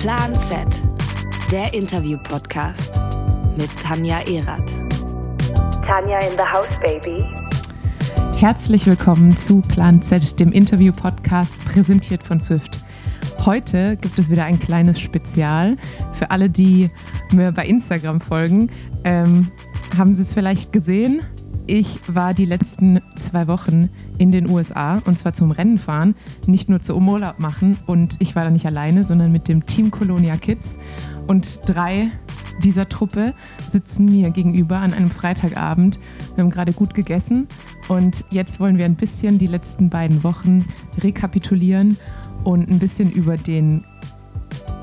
Plan Z, der Interview-Podcast mit Tanja Erath. Tanja in the house, baby. Herzlich willkommen zu Plan Z, dem Interview-Podcast, präsentiert von Swift. Heute gibt es wieder ein kleines Spezial. Für alle, die mir bei Instagram folgen, ähm, haben Sie es vielleicht gesehen. Ich war die letzten zwei Wochen in den USA und zwar zum Rennen fahren, nicht nur zu Urlaub machen. Und ich war da nicht alleine, sondern mit dem Team Colonia Kids. Und drei dieser Truppe sitzen mir gegenüber an einem Freitagabend. Wir haben gerade gut gegessen und jetzt wollen wir ein bisschen die letzten beiden Wochen rekapitulieren und ein bisschen über den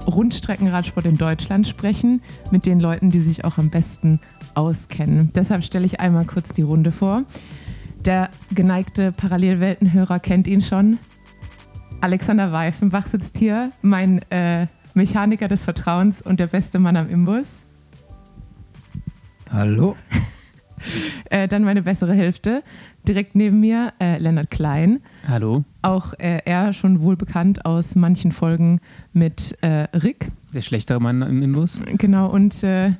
Rundstreckenradsport in Deutschland sprechen mit den Leuten, die sich auch am besten auskennen. Deshalb stelle ich einmal kurz die Runde vor. Der geneigte Parallelweltenhörer kennt ihn schon. Alexander Weifenbach sitzt hier, mein äh, Mechaniker des Vertrauens und der beste Mann am Imbus. Hallo. äh, dann meine bessere Hälfte, direkt neben mir, äh, Lennart Klein. Hallo. Auch äh, er schon wohl bekannt aus manchen Folgen mit äh, Rick. Der schlechtere Mann im Imbus. Genau, und äh,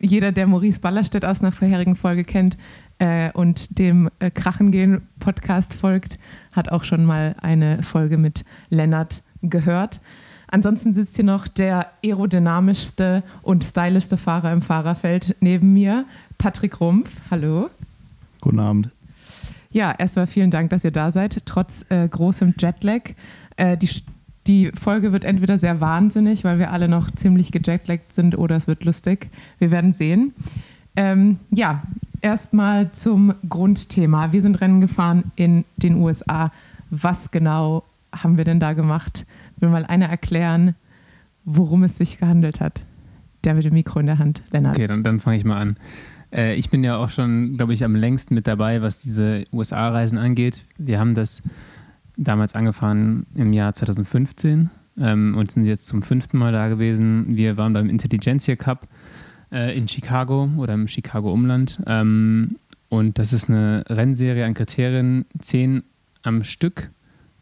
jeder, der Maurice Ballerstedt aus einer vorherigen Folge kennt äh, und dem äh, Krachengehen Podcast folgt, hat auch schon mal eine Folge mit Lennart gehört. Ansonsten sitzt hier noch der aerodynamischste und styliste Fahrer im Fahrerfeld neben mir, Patrick Rumpf. Hallo. Guten Abend. Ja, erstmal vielen Dank, dass ihr da seid, trotz äh, großem Jetlag. Äh, die die Folge wird entweder sehr wahnsinnig, weil wir alle noch ziemlich gejetlaggt sind, oder es wird lustig. Wir werden sehen. Ähm, ja, erstmal zum Grundthema. Wir sind Rennen gefahren in den USA. Was genau haben wir denn da gemacht? Will mal einer erklären, worum es sich gehandelt hat? Der mit dem Mikro in der Hand, Lennart. Okay, dann, dann fange ich mal an. Äh, ich bin ja auch schon, glaube ich, am längsten mit dabei, was diese USA-Reisen angeht. Wir haben das damals angefahren im Jahr 2015 ähm, und sind jetzt zum fünften Mal da gewesen. Wir waren beim Intelligentsia Cup äh, in Chicago oder im Chicago Umland. Ähm, und das ist eine Rennserie an Kriterien, zehn am Stück.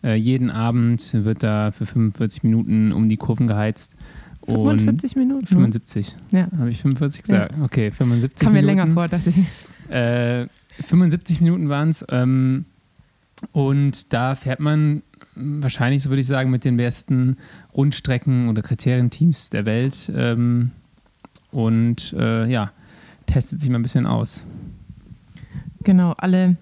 Äh, jeden Abend wird da für 45 Minuten um die Kurven geheizt. 45 Minuten? 75. Ja. Habe ich 45 gesagt? Ja. Okay, 75 Kam Minuten. mir länger vor, dachte ich. Äh, 75 Minuten waren es. Ähm, und da fährt man wahrscheinlich, so würde ich sagen, mit den besten Rundstrecken- oder Kriterienteams der Welt. Ähm, und äh, ja, testet sich mal ein bisschen aus. Genau, alle,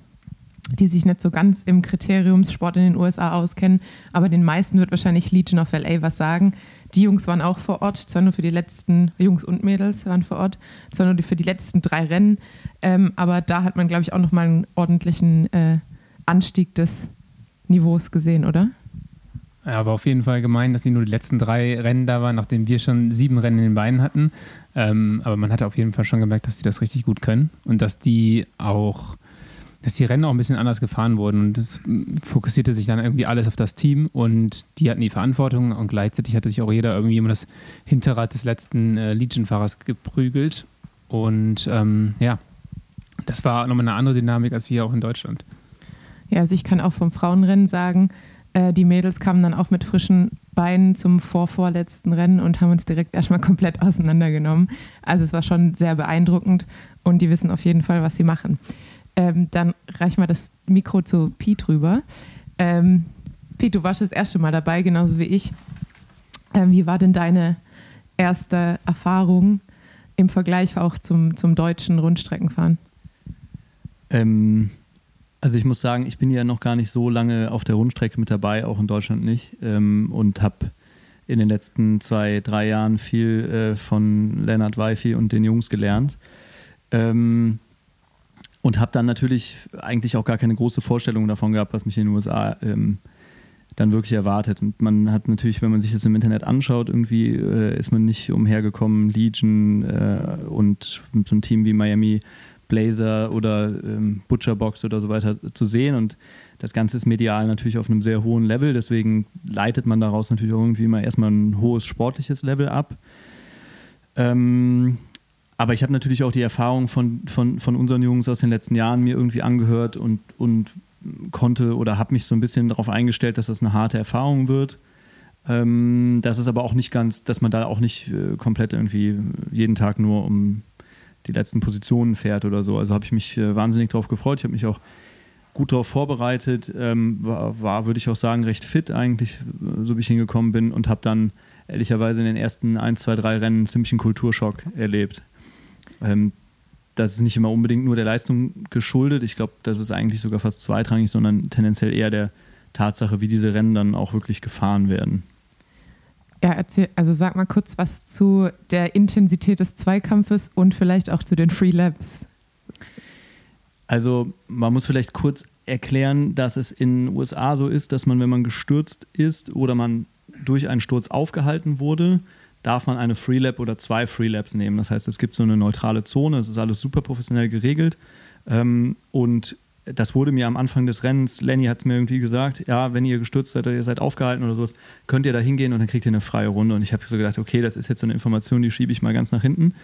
die sich nicht so ganz im Kriteriumssport in den USA auskennen, aber den meisten wird wahrscheinlich Legion of LA was sagen. Die Jungs waren auch vor Ort, zwar nur für die letzten, Jungs und Mädels waren vor Ort, zwar nur für die letzten drei Rennen. Ähm, aber da hat man, glaube ich, auch nochmal einen ordentlichen äh, Anstieg des Niveaus gesehen, oder? Ja, aber auf jeden Fall gemein, dass sie nur die letzten drei Rennen da waren, nachdem wir schon sieben Rennen in den Beinen hatten. Ähm, aber man hatte auf jeden Fall schon gemerkt, dass die das richtig gut können und dass die auch, dass die Rennen auch ein bisschen anders gefahren wurden. Und das fokussierte sich dann irgendwie alles auf das Team und die hatten die Verantwortung und gleichzeitig hatte sich auch jeder irgendwie immer das Hinterrad des letzten äh, Legion-Fahrers geprügelt. Und ähm, ja, das war nochmal eine andere Dynamik als hier auch in Deutschland. Ja, also ich kann auch vom Frauenrennen sagen, äh, die Mädels kamen dann auch mit frischen Beinen zum vorvorletzten Rennen und haben uns direkt erstmal komplett auseinandergenommen. Also es war schon sehr beeindruckend und die wissen auf jeden Fall, was sie machen. Ähm, dann reich mal das Mikro zu Pete rüber. Ähm, Pete, du warst das erste Mal dabei, genauso wie ich. Ähm, wie war denn deine erste Erfahrung im Vergleich auch zum, zum deutschen Rundstreckenfahren? Ähm, also ich muss sagen, ich bin ja noch gar nicht so lange auf der Rundstrecke mit dabei, auch in Deutschland nicht. Ähm, und habe in den letzten zwei, drei Jahren viel äh, von Lennart Weifi und den Jungs gelernt. Ähm, und habe dann natürlich eigentlich auch gar keine große Vorstellung davon gehabt, was mich in den USA ähm, dann wirklich erwartet. Und man hat natürlich, wenn man sich das im Internet anschaut, irgendwie äh, ist man nicht umhergekommen, Legion äh, und so ein Team wie Miami Blazer oder ähm, Butcherbox oder so weiter zu sehen. Und das Ganze ist medial natürlich auf einem sehr hohen Level. Deswegen leitet man daraus natürlich irgendwie mal erstmal ein hohes sportliches Level ab. Ähm, aber ich habe natürlich auch die Erfahrung von, von, von unseren Jungs aus den letzten Jahren mir irgendwie angehört und, und konnte oder habe mich so ein bisschen darauf eingestellt, dass das eine harte Erfahrung wird. Ähm, das ist aber auch nicht ganz, dass man da auch nicht äh, komplett irgendwie jeden Tag nur um die letzten Positionen fährt oder so. Also habe ich mich äh, wahnsinnig darauf gefreut. Ich habe mich auch gut darauf vorbereitet, ähm, war, war würde ich auch sagen, recht fit eigentlich, so wie ich hingekommen bin und habe dann ehrlicherweise in den ersten 1, 2, 3 Rennen einen Kulturschock erlebt. Ähm, das ist nicht immer unbedingt nur der Leistung geschuldet. Ich glaube, das ist eigentlich sogar fast zweitrangig, sondern tendenziell eher der Tatsache, wie diese Rennen dann auch wirklich gefahren werden. Ja, erzähl, also sag mal kurz was zu der Intensität des Zweikampfes und vielleicht auch zu den Free Labs. Also man muss vielleicht kurz erklären, dass es in den USA so ist, dass man, wenn man gestürzt ist oder man durch einen Sturz aufgehalten wurde, darf man eine Freelap oder zwei Freelaps nehmen. Das heißt, es gibt so eine neutrale Zone, es ist alles super professionell geregelt. Ähm, und das wurde mir am Anfang des Rennens, Lenny hat es mir irgendwie gesagt, ja, wenn ihr gestürzt seid oder ihr seid aufgehalten oder sowas, könnt ihr da hingehen und dann kriegt ihr eine freie Runde. Und ich habe so gedacht, okay, das ist jetzt so eine Information, die schiebe ich mal ganz nach hinten.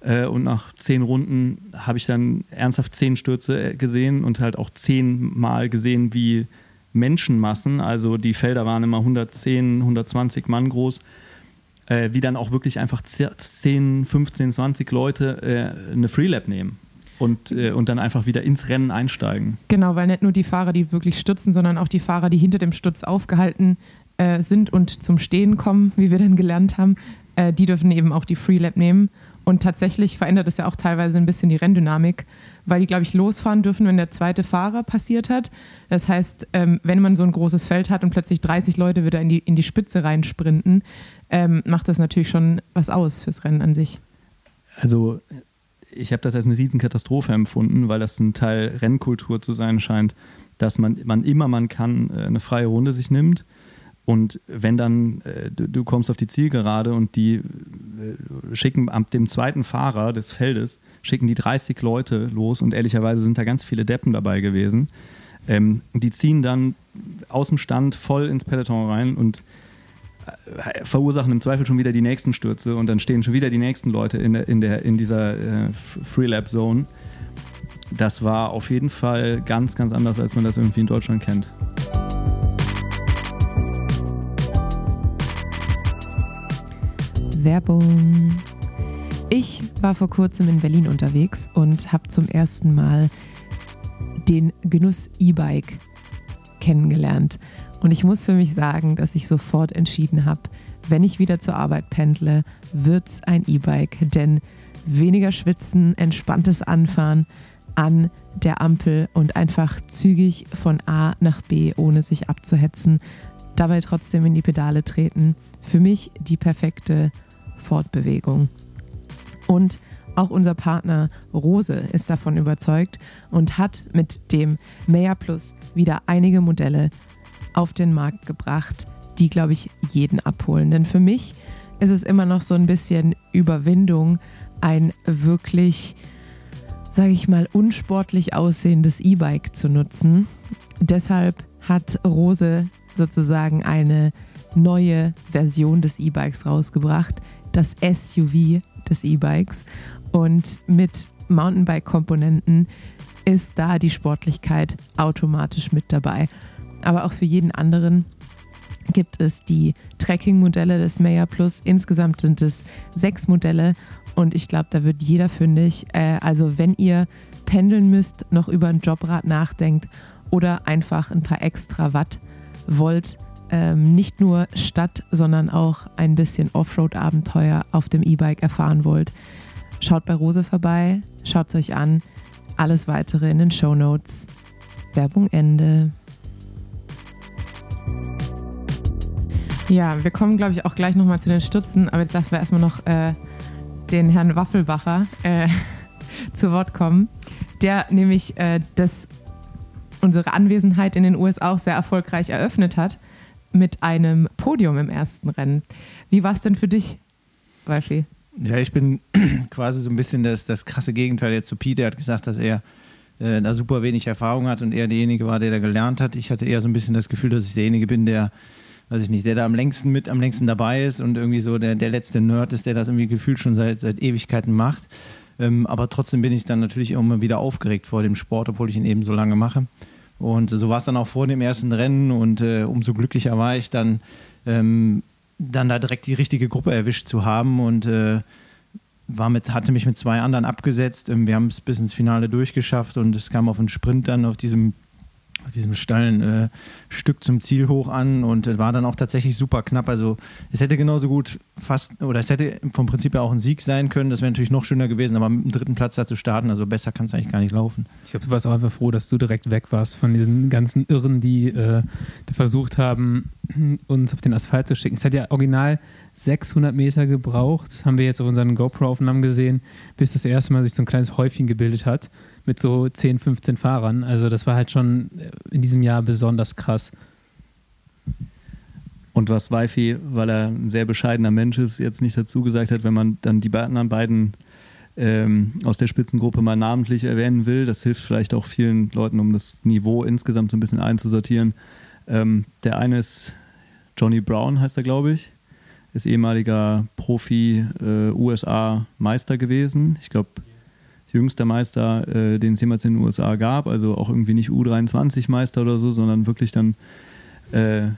Äh, und nach zehn Runden habe ich dann ernsthaft zehn Stürze äh, gesehen und halt auch zehnmal gesehen, wie Menschenmassen, also die Felder waren immer 110, 120 Mann groß, äh, wie dann auch wirklich einfach 10, 15, 20 Leute eine Freelap nehmen. Und, äh, und dann einfach wieder ins Rennen einsteigen. Genau, weil nicht nur die Fahrer, die wirklich stürzen, sondern auch die Fahrer, die hinter dem Sturz aufgehalten äh, sind und zum Stehen kommen, wie wir dann gelernt haben, die dürfen eben auch die Freelap nehmen. Und tatsächlich verändert es ja auch teilweise ein bisschen die Renndynamik, weil die, glaube ich, losfahren dürfen, wenn der zweite Fahrer passiert hat. Das heißt, ähm, wenn man so ein großes Feld hat und plötzlich 30 Leute wieder in die, in die Spitze reinsprinten, ähm, macht das natürlich schon was aus fürs Rennen an sich. Also ich habe das als eine Riesenkatastrophe empfunden, weil das ein Teil Rennkultur zu sein scheint, dass man, man immer man kann äh, eine freie Runde sich nimmt und wenn dann äh, du, du, kommst auf die Zielgerade und die äh, schicken ab dem zweiten Fahrer des Feldes, schicken die 30 Leute los und ehrlicherweise sind da ganz viele Deppen dabei gewesen. Ähm, die ziehen dann aus dem Stand voll ins Peloton rein und verursachen im Zweifel schon wieder die nächsten Stürze und dann stehen schon wieder die nächsten Leute in, der, in, der, in dieser äh, Freelap-Zone. Das war auf jeden Fall ganz, ganz anders, als man das irgendwie in Deutschland kennt. Werbung. Ich war vor kurzem in Berlin unterwegs und habe zum ersten Mal den Genuss E-Bike kennengelernt. Und ich muss für mich sagen, dass ich sofort entschieden habe, wenn ich wieder zur Arbeit pendle, wird es ein E-Bike. Denn weniger schwitzen, entspanntes Anfahren an der Ampel und einfach zügig von A nach B, ohne sich abzuhetzen, dabei trotzdem in die Pedale treten. Für mich die perfekte Fortbewegung. Und auch unser Partner Rose ist davon überzeugt und hat mit dem Meyer Plus wieder einige Modelle auf den Markt gebracht, die, glaube ich, jeden abholen. Denn für mich ist es immer noch so ein bisschen Überwindung, ein wirklich, sage ich mal, unsportlich aussehendes E-Bike zu nutzen. Deshalb hat Rose sozusagen eine neue Version des E-Bikes rausgebracht, das SUV des E-Bikes. Und mit Mountainbike-Komponenten ist da die Sportlichkeit automatisch mit dabei. Aber auch für jeden anderen gibt es die Tracking-Modelle des Maya Plus. Insgesamt sind es sechs Modelle und ich glaube, da wird jeder fündig. Äh, also wenn ihr pendeln müsst, noch über ein Jobrad nachdenkt oder einfach ein paar extra Watt wollt, ähm, nicht nur Stadt, sondern auch ein bisschen Offroad-Abenteuer auf dem E-Bike erfahren wollt, schaut bei Rose vorbei, schaut es euch an. Alles weitere in den Show Notes. Werbung Ende. Ja, wir kommen, glaube ich, auch gleich nochmal zu den Stützen, aber jetzt lassen wir erstmal noch äh, den Herrn Waffelbacher äh, zu Wort kommen, der nämlich äh, das, unsere Anwesenheit in den USA auch sehr erfolgreich eröffnet hat mit einem Podium im ersten Rennen. Wie war es denn für dich, Wolfi? Ja, ich bin quasi so ein bisschen das, das krasse Gegenteil jetzt zu Pete. Er hat gesagt, dass er äh, da super wenig Erfahrung hat und er derjenige war, der da gelernt hat. Ich hatte eher so ein bisschen das Gefühl, dass ich derjenige bin, der, weiß ich nicht, der da am längsten mit, am längsten dabei ist und irgendwie so der, der letzte Nerd ist, der das irgendwie gefühlt schon seit, seit Ewigkeiten macht. Ähm, aber trotzdem bin ich dann natürlich immer wieder aufgeregt vor dem Sport, obwohl ich ihn eben so lange mache. Und so war es dann auch vor dem ersten Rennen und äh, umso glücklicher war ich dann, ähm, dann da direkt die richtige Gruppe erwischt zu haben und äh, war mit, hatte mich mit zwei anderen abgesetzt. Ähm, wir haben es bis ins Finale durchgeschafft und es kam auf einen Sprint dann auf diesem auf diesem steilen äh, Stück zum Ziel hoch an und war dann auch tatsächlich super knapp. Also es hätte genauso gut fast, oder es hätte vom Prinzip her auch ein Sieg sein können. Das wäre natürlich noch schöner gewesen, aber mit dem dritten Platz da zu starten, also besser kann es eigentlich gar nicht laufen. Ich glaube, du warst auch einfach froh, dass du direkt weg warst von diesen ganzen Irren, die, äh, versucht haben, uns auf den Asphalt zu schicken. Es hat ja original 600 Meter gebraucht, haben wir jetzt auf unseren GoPro-Aufnahmen gesehen, bis das erste Mal sich so ein kleines Häufchen gebildet hat mit so 10, 15 Fahrern. Also das war halt schon in diesem Jahr besonders krass. Und was Wifi, weil er ein sehr bescheidener Mensch ist, jetzt nicht dazu gesagt hat, wenn man dann die anderen beiden ähm, aus der Spitzengruppe mal namentlich erwähnen will, das hilft vielleicht auch vielen Leuten, um das Niveau insgesamt so ein bisschen einzusortieren. Ähm, der eine ist Johnny Brown, heißt er, glaube ich, ist ehemaliger Profi äh, gewesen. Ich glaube, jüngster Meister, äh, den es jemals in den USA gab. Also auch irgendwie nicht U23-Meister oder so, sondern wirklich dann äh,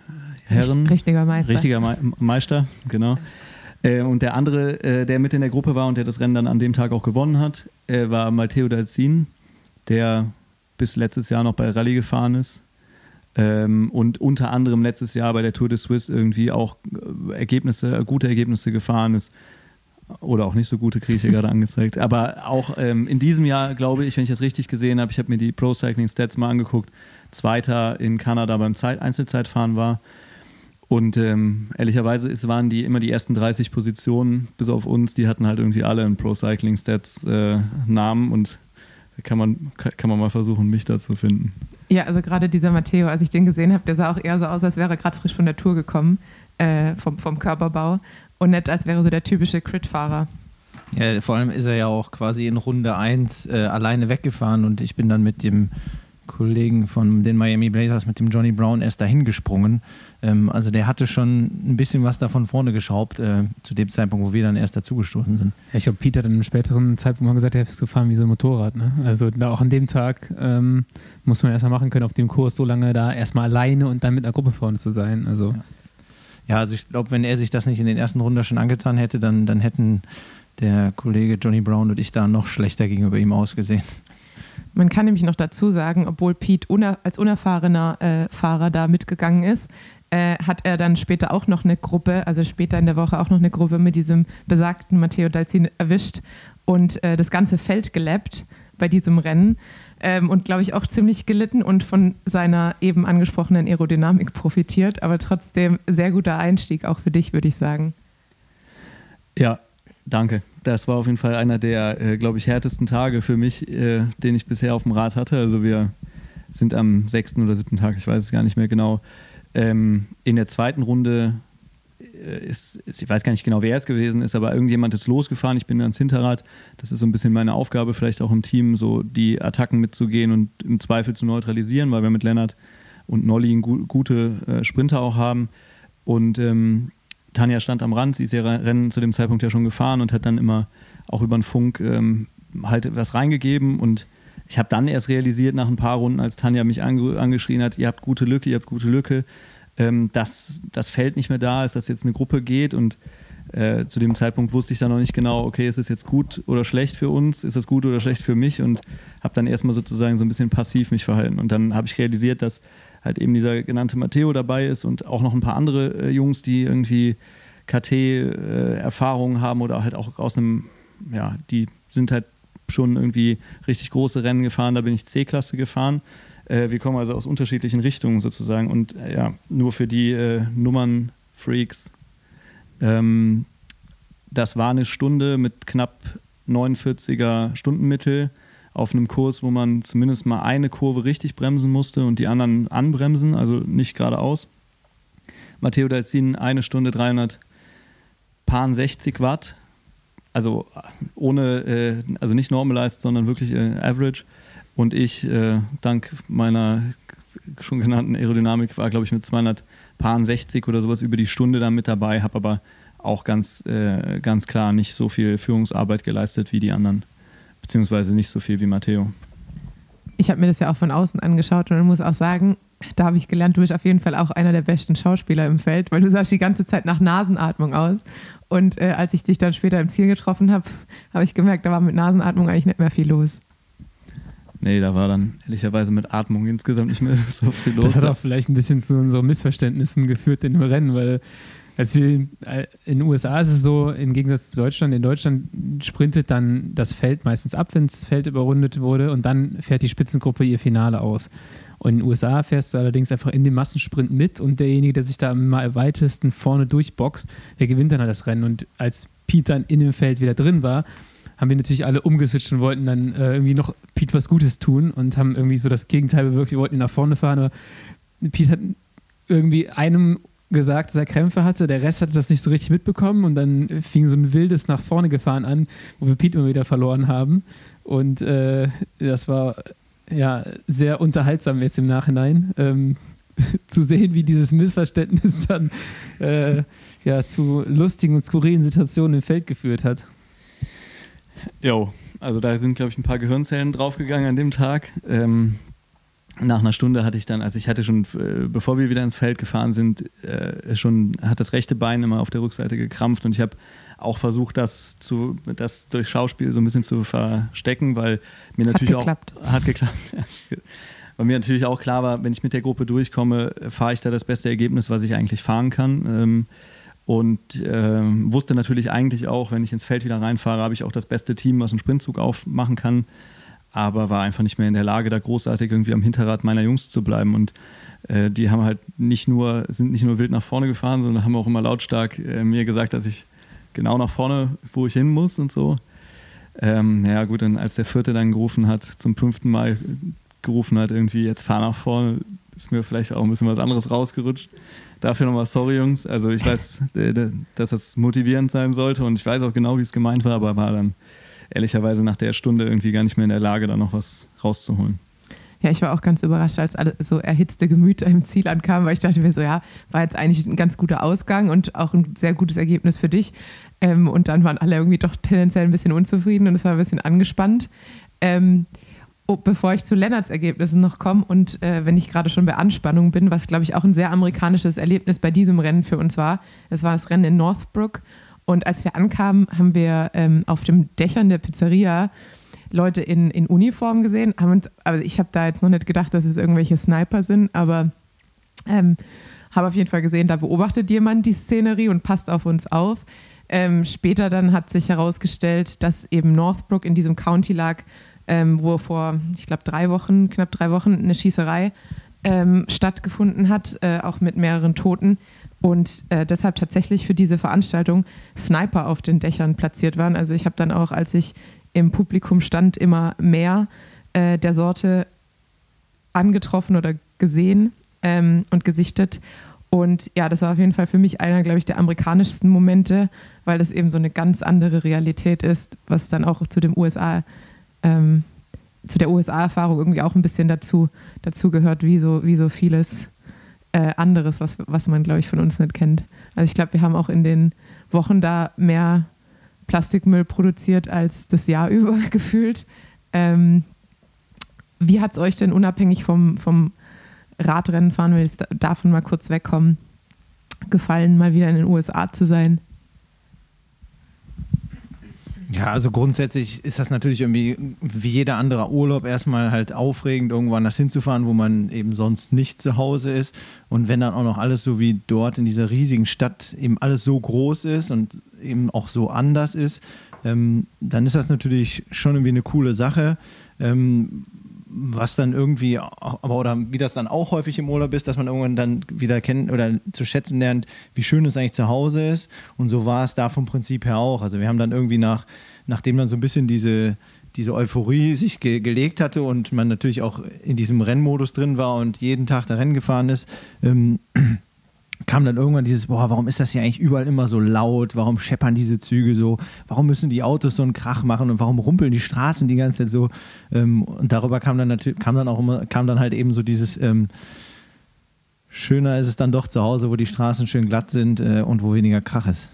Herren. Richtiger Meister. Richtiger Me Meister, genau. Äh, und der andere, äh, der mit in der Gruppe war und der das Rennen dann an dem Tag auch gewonnen hat, äh, war Matteo Dalzin, der bis letztes Jahr noch bei Rallye gefahren ist. Ähm, und unter anderem letztes Jahr bei der Tour de Suisse irgendwie auch äh, Ergebnisse, gute Ergebnisse gefahren ist oder auch nicht so gute, kriege ich hier gerade angezeigt. Aber auch ähm, in diesem Jahr, glaube ich, wenn ich das richtig gesehen habe, ich habe mir die Pro Cycling Stats mal angeguckt, Zweiter in Kanada beim Zeit Einzelzeitfahren war. Und ähm, ehrlicherweise ist, waren die immer die ersten 30 Positionen, bis auf uns, die hatten halt irgendwie alle einen Pro Cycling Stats äh, Namen und kann man, kann man mal versuchen, mich da zu finden. Ja, also gerade dieser Matteo, als ich den gesehen habe, der sah auch eher so aus, als wäre er gerade frisch von der Tour gekommen, äh, vom, vom Körperbau und nicht als wäre so der typische Crit-Fahrer. Ja, vor allem ist er ja auch quasi in Runde 1 äh, alleine weggefahren und ich bin dann mit dem Kollegen von den Miami Blazers, mit dem Johnny Brown, erst dahin gesprungen. Ähm, also der hatte schon ein bisschen was da von vorne geschraubt, äh, zu dem Zeitpunkt, wo wir dann erst dazugestoßen sind. Ja, ich glaube, Peter hat in einem späteren Zeitpunkt mal gesagt, er ist gefahren wie so ein Motorrad. Ne? Also da auch an dem Tag ähm, muss man erstmal machen können, auf dem Kurs so lange da erstmal alleine und dann mit einer Gruppe vorne zu sein. Also. Ja. Ja, also ich glaube, wenn er sich das nicht in den ersten Runden schon angetan hätte, dann, dann hätten der Kollege Johnny Brown und ich da noch schlechter gegenüber ihm ausgesehen. Man kann nämlich noch dazu sagen, obwohl Pete uner als unerfahrener äh, Fahrer da mitgegangen ist, äh, hat er dann später auch noch eine Gruppe, also später in der Woche auch noch eine Gruppe mit diesem besagten Matteo Dalzin erwischt und äh, das ganze Feld gelappt bei diesem Rennen ähm, und glaube ich auch ziemlich gelitten und von seiner eben angesprochenen Aerodynamik profitiert, aber trotzdem sehr guter Einstieg auch für dich, würde ich sagen. Ja, danke. Das war auf jeden Fall einer der, äh, glaube ich, härtesten Tage für mich, äh, den ich bisher auf dem Rad hatte. Also wir sind am sechsten oder siebten Tag, ich weiß es gar nicht mehr genau, ähm, in der zweiten Runde ist, ist, ich weiß gar nicht genau, wer es gewesen ist, aber irgendjemand ist losgefahren. Ich bin ans Hinterrad. Das ist so ein bisschen meine Aufgabe, vielleicht auch im Team, so die Attacken mitzugehen und im Zweifel zu neutralisieren, weil wir mit Lennart und Nolly gu gute äh, Sprinter auch haben. Und ähm, Tanja stand am Rand, sie ist ihr Rennen zu dem Zeitpunkt ja schon gefahren und hat dann immer auch über den Funk ähm, halt was reingegeben und ich habe dann erst realisiert nach ein paar Runden, als Tanja mich ange angeschrien hat, ihr habt gute Lücke, ihr habt gute Lücke, ähm, dass das Feld nicht mehr da ist, dass jetzt eine Gruppe geht und äh, zu dem Zeitpunkt wusste ich dann noch nicht genau, okay, ist es jetzt gut oder schlecht für uns, ist es gut oder schlecht für mich und habe dann erstmal sozusagen so ein bisschen passiv mich verhalten. Und dann habe ich realisiert, dass halt eben dieser genannte Matteo dabei ist und auch noch ein paar andere äh, Jungs, die irgendwie KT-Erfahrungen äh, haben oder halt auch aus einem, ja, die sind halt schon irgendwie richtig große Rennen gefahren, da bin ich C-Klasse gefahren äh, wir kommen also aus unterschiedlichen Richtungen sozusagen und äh, ja, nur für die äh, Nummernfreaks. Ähm, das war eine Stunde mit knapp 49er Stundenmittel auf einem Kurs, wo man zumindest mal eine Kurve richtig bremsen musste und die anderen anbremsen, also nicht geradeaus. Matteo Dalzin eine Stunde 360 Watt, also ohne, äh, also nicht normalized, sondern wirklich äh, average. Und ich, äh, dank meiner schon genannten Aerodynamik, war, glaube ich, mit 260 oder sowas über die Stunde dann mit dabei, habe aber auch ganz, äh, ganz klar nicht so viel Führungsarbeit geleistet wie die anderen, beziehungsweise nicht so viel wie Matteo. ich habe mir das ja auch von außen angeschaut und muss auch sagen, da habe ich gelernt, du bist auf jeden Fall auch einer der besten Schauspieler im Feld, weil du sahst die ganze Zeit nach Nasenatmung aus. Und äh, als ich dich dann später im Ziel getroffen habe, habe ich gemerkt, da war mit Nasenatmung eigentlich nicht mehr viel los. Nee, da war dann ehrlicherweise mit Atmung insgesamt nicht mehr so viel los. Das hat auch vielleicht ein bisschen zu unseren Missverständnissen geführt in dem Rennen, weil als wir in den USA ist es so, im Gegensatz zu Deutschland, in Deutschland sprintet dann das Feld meistens ab, wenn das Feld überrundet wurde und dann fährt die Spitzengruppe ihr Finale aus. Und in den USA fährst du allerdings einfach in dem Massensprint mit und derjenige, der sich da am weitesten vorne durchboxt, der gewinnt dann halt das Rennen. Und als Pete dann in dem Feld wieder drin war, haben wir natürlich alle umgeswitcht und wollten dann äh, irgendwie noch Pete was Gutes tun und haben irgendwie so das Gegenteil bewirkt. Wir wollten ihn nach vorne fahren, aber Pete hat irgendwie einem gesagt, dass er Krämpfe hatte, der Rest hatte das nicht so richtig mitbekommen und dann fing so ein wildes nach vorne gefahren an, wo wir Pete immer wieder verloren haben. Und äh, das war ja sehr unterhaltsam jetzt im Nachhinein. Ähm, zu sehen, wie dieses Missverständnis dann äh, ja, zu lustigen und skurrilen Situationen im Feld geführt hat. Jo, also da sind, glaube ich, ein paar Gehirnzellen draufgegangen an dem Tag. Ähm, nach einer Stunde hatte ich dann, also ich hatte schon, äh, bevor wir wieder ins Feld gefahren sind, äh, schon hat das rechte Bein immer auf der Rückseite gekrampft und ich habe auch versucht, das zu, das durch Schauspiel so ein bisschen zu verstecken, weil mir natürlich hat geklappt. auch hat geklappt. weil mir natürlich auch klar war, wenn ich mit der Gruppe durchkomme, fahre ich da das beste Ergebnis, was ich eigentlich fahren kann. Ähm, und äh, wusste natürlich eigentlich auch, wenn ich ins Feld wieder reinfahre, habe ich auch das beste Team, was einen Sprintzug aufmachen kann. Aber war einfach nicht mehr in der Lage, da großartig irgendwie am Hinterrad meiner Jungs zu bleiben. Und äh, die haben halt nicht nur, sind nicht nur wild nach vorne gefahren, sondern haben auch immer lautstark äh, mir gesagt, dass ich genau nach vorne, wo ich hin muss und so. Ähm, ja, gut, und als der vierte dann gerufen hat, zum fünften Mal gerufen hat, irgendwie jetzt fahr nach vorne, ist mir vielleicht auch ein bisschen was anderes rausgerutscht. Dafür nochmal sorry, Jungs. Also ich weiß, dass das motivierend sein sollte und ich weiß auch genau, wie es gemeint war, aber war dann ehrlicherweise nach der Stunde irgendwie gar nicht mehr in der Lage, da noch was rauszuholen. Ja, ich war auch ganz überrascht, als alle so erhitzte Gemüter im Ziel ankamen, weil ich dachte mir so, ja, war jetzt eigentlich ein ganz guter Ausgang und auch ein sehr gutes Ergebnis für dich. Ähm, und dann waren alle irgendwie doch tendenziell ein bisschen unzufrieden und es war ein bisschen angespannt. Ähm, oh, bevor ich zu Lennarts Ergebnissen noch komme und äh, wenn ich gerade schon bei Anspannung bin, was glaube ich auch ein sehr amerikanisches Erlebnis bei diesem Rennen für uns war. Es war das Rennen in Northbrook und als wir ankamen, haben wir ähm, auf dem Dächern der Pizzeria Leute in, in Uniform gesehen. Haben uns, also ich habe da jetzt noch nicht gedacht, dass es irgendwelche Sniper sind, aber ähm, habe auf jeden Fall gesehen, da beobachtet jemand die Szenerie und passt auf uns auf. Ähm, später dann hat sich herausgestellt, dass eben Northbrook in diesem County lag, ähm, wo vor, ich glaube, drei Wochen, knapp drei Wochen eine Schießerei ähm, stattgefunden hat, äh, auch mit mehreren Toten. Und äh, deshalb tatsächlich für diese Veranstaltung Sniper auf den Dächern platziert waren. Also ich habe dann auch, als ich im Publikum stand, immer mehr äh, der Sorte angetroffen oder gesehen ähm, und gesichtet. Und ja, das war auf jeden Fall für mich einer, glaube ich, der amerikanischsten Momente, weil das eben so eine ganz andere Realität ist, was dann auch zu dem USA ähm, zu der USA-Erfahrung irgendwie auch ein bisschen dazu, dazu gehört, wie so, wie so vieles äh, anderes, was, was man, glaube ich, von uns nicht kennt. Also ich glaube, wir haben auch in den Wochen da mehr Plastikmüll produziert als das Jahr über gefühlt. Ähm, wie hat es euch denn unabhängig vom, vom Radrennenfahren, wenn wir davon mal kurz wegkommen, gefallen, mal wieder in den USA zu sein? Ja, also grundsätzlich ist das natürlich irgendwie wie jeder andere Urlaub erstmal halt aufregend, irgendwann das hinzufahren, wo man eben sonst nicht zu Hause ist. Und wenn dann auch noch alles so wie dort in dieser riesigen Stadt eben alles so groß ist und eben auch so anders ist, ähm, dann ist das natürlich schon irgendwie eine coole Sache. Ähm, was dann irgendwie, aber oder wie das dann auch häufig im Urlaub ist, dass man irgendwann dann wieder kennen oder zu schätzen lernt, wie schön es eigentlich zu Hause ist. Und so war es da vom Prinzip her auch. Also wir haben dann irgendwie nach, nachdem dann so ein bisschen diese, diese Euphorie sich ge gelegt hatte und man natürlich auch in diesem Rennmodus drin war und jeden Tag da Rennen gefahren ist, ähm, kam dann irgendwann dieses, boah, warum ist das hier eigentlich überall immer so laut? Warum scheppern diese Züge so? Warum müssen die Autos so einen Krach machen und warum rumpeln die Straßen die ganze Zeit so? Ähm, und darüber kam dann natürlich, kam dann auch immer, kam dann halt eben so dieses, ähm, schöner ist es dann doch zu Hause, wo die Straßen schön glatt sind äh, und wo weniger Krach ist.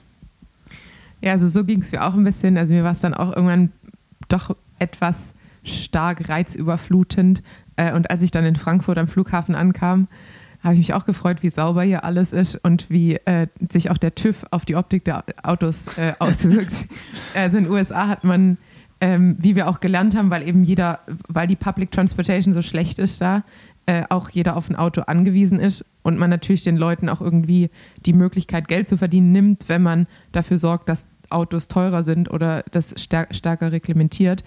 Ja, also so ging es mir auch ein bisschen. Also mir war es dann auch irgendwann doch etwas stark reizüberflutend. Äh, und als ich dann in Frankfurt am Flughafen ankam, habe ich mich auch gefreut, wie sauber hier alles ist und wie äh, sich auch der TÜV auf die Optik der Autos äh, auswirkt. also in den USA hat man, ähm, wie wir auch gelernt haben, weil eben jeder, weil die Public Transportation so schlecht ist da, äh, auch jeder auf ein Auto angewiesen ist und man natürlich den Leuten auch irgendwie die Möglichkeit, Geld zu verdienen, nimmt, wenn man dafür sorgt, dass Autos teurer sind oder das stär stärker reglementiert.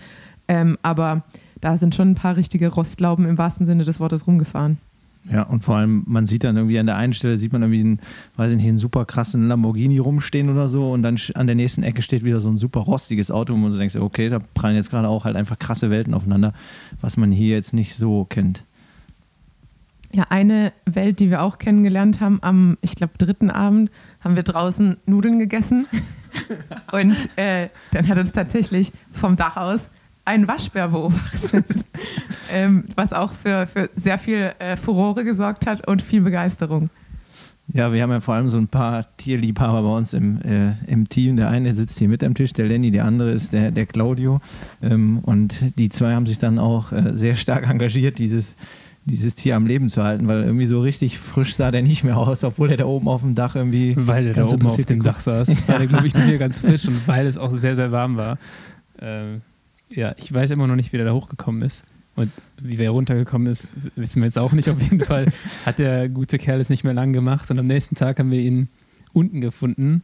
Ähm, aber da sind schon ein paar richtige Rostlauben im wahrsten Sinne des Wortes rumgefahren. Ja, und vor allem, man sieht dann irgendwie an der einen Stelle, sieht man irgendwie einen, weiß ich nicht, einen super krassen Lamborghini rumstehen oder so und dann an der nächsten Ecke steht wieder so ein super rostiges Auto, wo man so denkt, okay, da prallen jetzt gerade auch halt einfach krasse Welten aufeinander, was man hier jetzt nicht so kennt. Ja, eine Welt, die wir auch kennengelernt haben, am, ich glaube, dritten Abend haben wir draußen Nudeln gegessen und äh, dann hat uns tatsächlich vom Dach aus einen Waschbär beobachtet, ähm, was auch für, für sehr viel äh, Furore gesorgt hat und viel Begeisterung. Ja, wir haben ja vor allem so ein paar Tierliebhaber bei uns im, äh, im Team. Der eine sitzt hier mit am Tisch, der Lenny, der andere ist der, der Claudio. Ähm, und die zwei haben sich dann auch äh, sehr stark engagiert, dieses, dieses Tier am Leben zu halten, weil irgendwie so richtig frisch sah der nicht mehr aus, obwohl er da oben auf dem Dach irgendwie. Weil er da oben auf dem Dach saß. Ja. War der, glaube ich, nicht mehr ganz frisch und weil es auch sehr, sehr warm war. Ähm, ja, ich weiß immer noch nicht, wie der da hochgekommen ist. Und wie er runtergekommen ist, wissen wir jetzt auch nicht. Auf jeden Fall hat der gute Kerl es nicht mehr lang gemacht. Und am nächsten Tag haben wir ihn unten gefunden.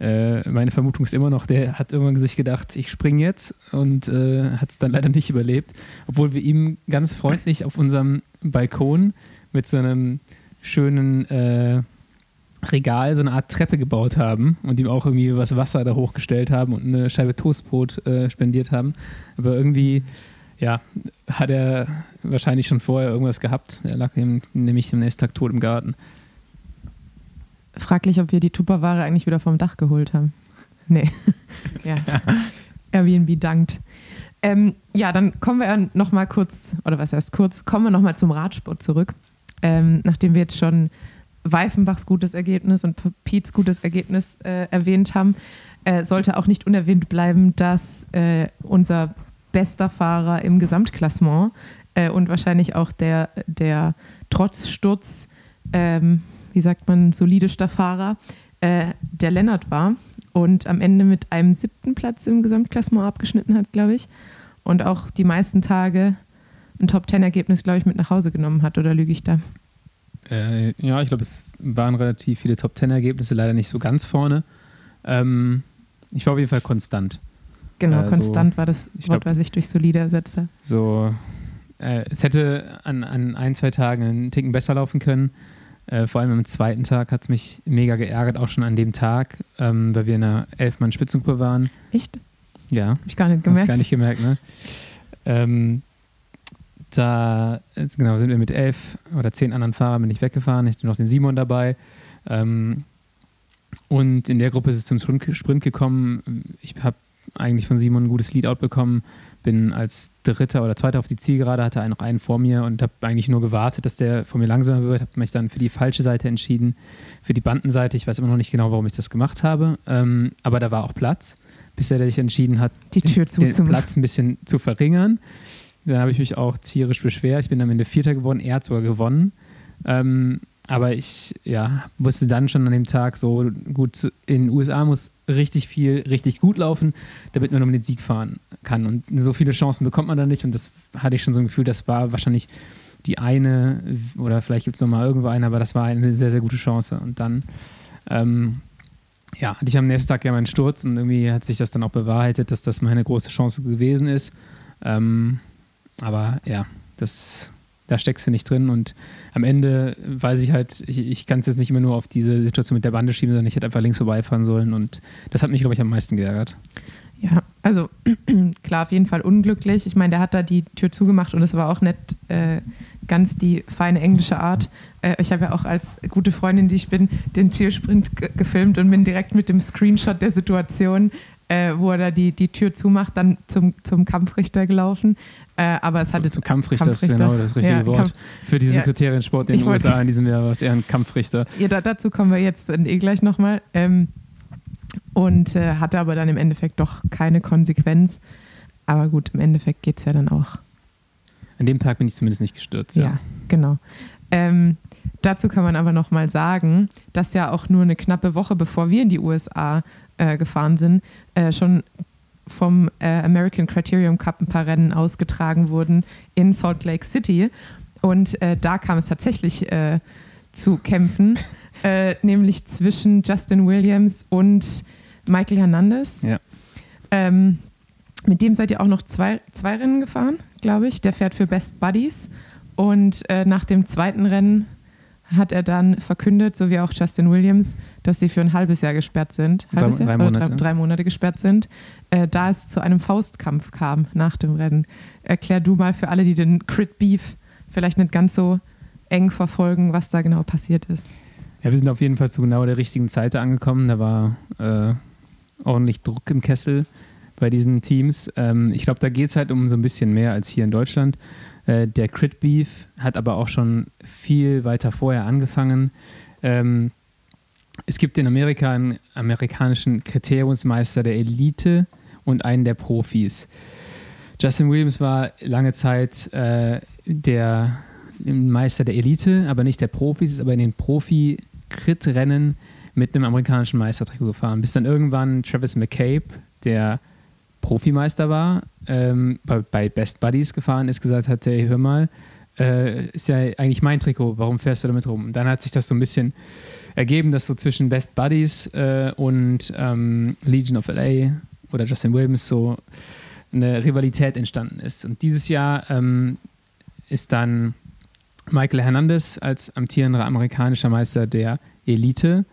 Äh, meine Vermutung ist immer noch, der hat irgendwann sich gedacht, ich springe jetzt und äh, hat es dann leider nicht überlebt. Obwohl wir ihm ganz freundlich auf unserem Balkon mit so einem schönen äh, Regal so eine Art Treppe gebaut haben und ihm auch irgendwie was Wasser da hochgestellt haben und eine Scheibe Toastbrot äh, spendiert haben. Aber irgendwie, ja, hat er wahrscheinlich schon vorher irgendwas gehabt. Er lag ihm nämlich am nächsten Tag tot im Garten. Fraglich, ob wir die Tupperware eigentlich wieder vom Dach geholt haben. Nee. ja. Airbnb dankt. Ähm, ja, dann kommen wir noch mal kurz, oder was heißt kurz, kommen wir noch mal zum Radsport zurück. Ähm, nachdem wir jetzt schon Weifenbachs gutes Ergebnis und Piets gutes Ergebnis äh, erwähnt haben, äh, sollte auch nicht unerwähnt bleiben, dass äh, unser bester Fahrer im Gesamtklassement äh, und wahrscheinlich auch der, der trotz Sturz, ähm, wie sagt man, solidester Fahrer, äh, der Lennart war und am Ende mit einem siebten Platz im Gesamtklassement abgeschnitten hat, glaube ich. Und auch die meisten Tage ein Top-10-Ergebnis, glaube ich, mit nach Hause genommen hat. Oder lüge ich da? Äh, ja, ich glaube, es waren relativ viele Top-10-Ergebnisse, leider nicht so ganz vorne. Ähm, ich war auf jeden Fall konstant. Genau, äh, konstant so, war das Wort, glaub, was ich durch solide ersetzte. So, äh, es hätte an, an ein, zwei Tagen einen Ticken besser laufen können. Äh, vor allem am zweiten Tag hat es mich mega geärgert, auch schon an dem Tag, ähm, weil wir in einer Elfmann-Spitzengruppe waren. Echt? Ja. Hab ich gar nicht gemerkt. Hast gar nicht gemerkt, ne? Ähm, da genau, sind wir mit elf oder zehn anderen Fahrern bin ich weggefahren. Ich hatte noch den Simon dabei. Ähm, und in der Gruppe ist es zum Sprint gekommen. Ich habe eigentlich von Simon ein gutes Leadout bekommen. Bin als Dritter oder Zweiter auf die Zielgerade, hatte noch einen vor mir und habe eigentlich nur gewartet, dass der vor mir langsamer wird. Habe mich dann für die falsche Seite entschieden, für die Bandenseite. Ich weiß immer noch nicht genau, warum ich das gemacht habe. Ähm, aber da war auch Platz, bis er sich entschieden hat, die Tür den, den Platz ein bisschen zu verringern. Dann habe ich mich auch tierisch beschwert. Ich bin am Ende Vierter geworden, er hat sogar gewonnen. Ähm, aber ich ja, wusste dann schon an dem Tag so, gut, in den USA muss richtig viel, richtig gut laufen, damit man um den Sieg fahren kann. Und so viele Chancen bekommt man da nicht. Und das hatte ich schon so ein Gefühl, das war wahrscheinlich die eine, oder vielleicht gibt es nochmal irgendwo eine, aber das war eine sehr, sehr gute Chance. Und dann, ähm, ja, hatte ich am nächsten Tag ja meinen Sturz und irgendwie hat sich das dann auch bewahrheitet, dass das meine große Chance gewesen ist. Ähm, aber ja, das, da steckst du nicht drin. Und am Ende weiß ich halt, ich, ich kann es jetzt nicht immer nur auf diese Situation mit der Bande schieben, sondern ich hätte einfach links vorbeifahren sollen. Und das hat mich, glaube ich, am meisten geärgert. Ja, also klar, auf jeden Fall unglücklich. Ich meine, der hat da die Tür zugemacht und es war auch nicht äh, ganz die feine englische Art. Äh, ich habe ja auch als gute Freundin, die ich bin, den Zielsprint gefilmt und bin direkt mit dem Screenshot der Situation, äh, wo er da die, die Tür zumacht, dann zum, zum Kampfrichter gelaufen. Äh, aber es hatte zum Kampfrichter, Kampfrichter. ist genau das richtige ja, Wort Kampf für diesen ja. Kriteriensport in den USA in diesem Jahr war es eher ein Kampfrichter. Ja, da, dazu kommen wir jetzt eh gleich nochmal. Ähm, und äh, hatte aber dann im Endeffekt doch keine Konsequenz. Aber gut, im Endeffekt geht es ja dann auch. An dem Tag bin ich zumindest nicht gestürzt. Ja, genau. Ähm, dazu kann man aber noch mal sagen, dass ja auch nur eine knappe Woche bevor wir in die USA äh, gefahren sind, äh, schon vom äh, American Criterium Cup ein paar Rennen ausgetragen wurden in Salt Lake City. Und äh, da kam es tatsächlich äh, zu Kämpfen, äh, nämlich zwischen Justin Williams und Michael Hernandez. Ja. Ähm, mit dem seid ihr auch noch zwei, zwei Rennen gefahren, glaube ich. Der fährt für Best Buddies. Und äh, nach dem zweiten Rennen hat er dann verkündet, so wie auch Justin Williams, dass sie für ein halbes Jahr gesperrt sind. Halbes Drei- Jahr? drei Oder Monate. drei, drei Monate gesperrt sind, äh, da es zu einem Faustkampf kam nach dem Rennen. Erklär du mal für alle, die den Crit Beef vielleicht nicht ganz so eng verfolgen, was da genau passiert ist. Ja, wir sind auf jeden Fall zu genau der richtigen Zeit angekommen. Da war äh, ordentlich Druck im Kessel bei diesen Teams. Ähm, ich glaube, da geht es halt um so ein bisschen mehr als hier in Deutschland. Äh, der Crit Beef hat aber auch schon viel weiter vorher angefangen. Ähm, es gibt in Amerika einen amerikanischen Kriteriumsmeister der Elite und einen der Profis. Justin Williams war lange Zeit äh, der Meister der Elite, aber nicht der Profis, ist aber in den Profi-Crit-Rennen mit einem amerikanischen Meistertrikot gefahren. Bis dann irgendwann Travis McCabe, der Profimeister war, ähm, bei, bei Best Buddies gefahren ist, gesagt hat, hey, hör mal, äh, ist ja eigentlich mein Trikot, warum fährst du damit rum? Und dann hat sich das so ein bisschen ergeben, dass so zwischen Best Buddies äh, und ähm, Legion of LA oder Justin Williams so eine Rivalität entstanden ist. Und dieses Jahr ähm, ist dann Michael Hernandez als amtierender amerikanischer Meister der Elite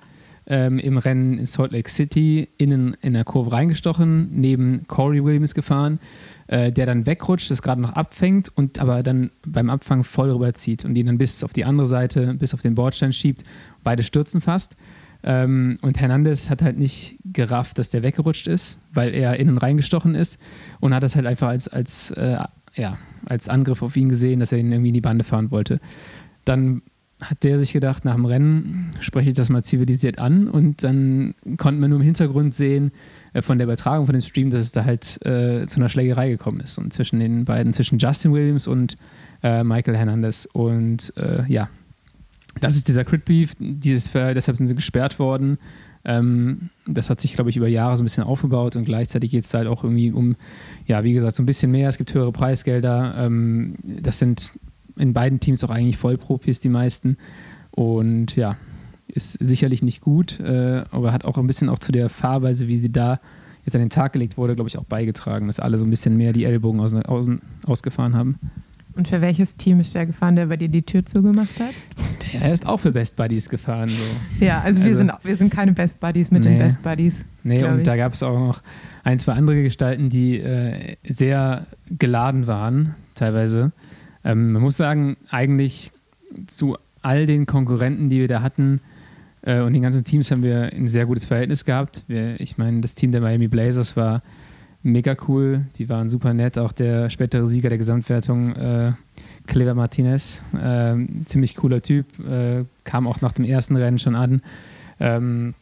ähm, im Rennen in Salt Lake City innen in der Kurve reingestochen, neben Corey Williams gefahren, äh, der dann wegrutscht, das gerade noch abfängt und aber dann beim Abfang voll rüberzieht und ihn dann bis auf die andere Seite, bis auf den Bordstein schiebt. Beide stürzen fast. Ähm, und Hernandez hat halt nicht gerafft, dass der weggerutscht ist, weil er innen reingestochen ist und hat das halt einfach als, als, äh, ja, als Angriff auf ihn gesehen, dass er ihn irgendwie in die Bande fahren wollte. Dann hat der sich gedacht, nach dem Rennen spreche ich das mal zivilisiert an und dann konnte man nur im Hintergrund sehen äh, von der Übertragung von dem Stream, dass es da halt äh, zu einer Schlägerei gekommen ist und zwischen den beiden, zwischen Justin Williams und äh, Michael Hernandez und äh, ja, das ist dieser Crit Beef, dieses, deshalb sind sie gesperrt worden. Ähm, das hat sich, glaube ich, über Jahre so ein bisschen aufgebaut und gleichzeitig geht es halt auch irgendwie um, ja, wie gesagt, so ein bisschen mehr. Es gibt höhere Preisgelder. Ähm, das sind in beiden Teams auch eigentlich Vollprofis, die meisten. Und ja, ist sicherlich nicht gut, äh, aber hat auch ein bisschen auch zu der Fahrweise, wie sie da jetzt an den Tag gelegt wurde, glaube ich, auch beigetragen, dass alle so ein bisschen mehr die Ellbogen aus, außen, ausgefahren haben. Und für welches Team ist der gefahren, der bei dir die Tür zugemacht hat? Der ist auch für Best Buddies gefahren. So. Ja, also, wir, Also- sind, wir sind keine Best Buddies mit den Nee. Best Buddies. Nee, und ich. da gab es auch noch ein, zwei andere Gestalten, die äh, sehr geladen waren, teilweise. Ähm, man muss sagen, eigentlich zu all den Konkurrenten, die wir da hatten äh, und den ganzen Teams haben wir ein sehr gutes Verhältnis gehabt. Wir, ich meine, das Team der Miami Blazers war mega cool, die waren super nett. Auch der spätere Sieger der Gesamtwertung, äh, Clever Martinez, äh, ziemlich cooler Typ, äh, kam auch nach dem ersten Rennen schon an. Ähm,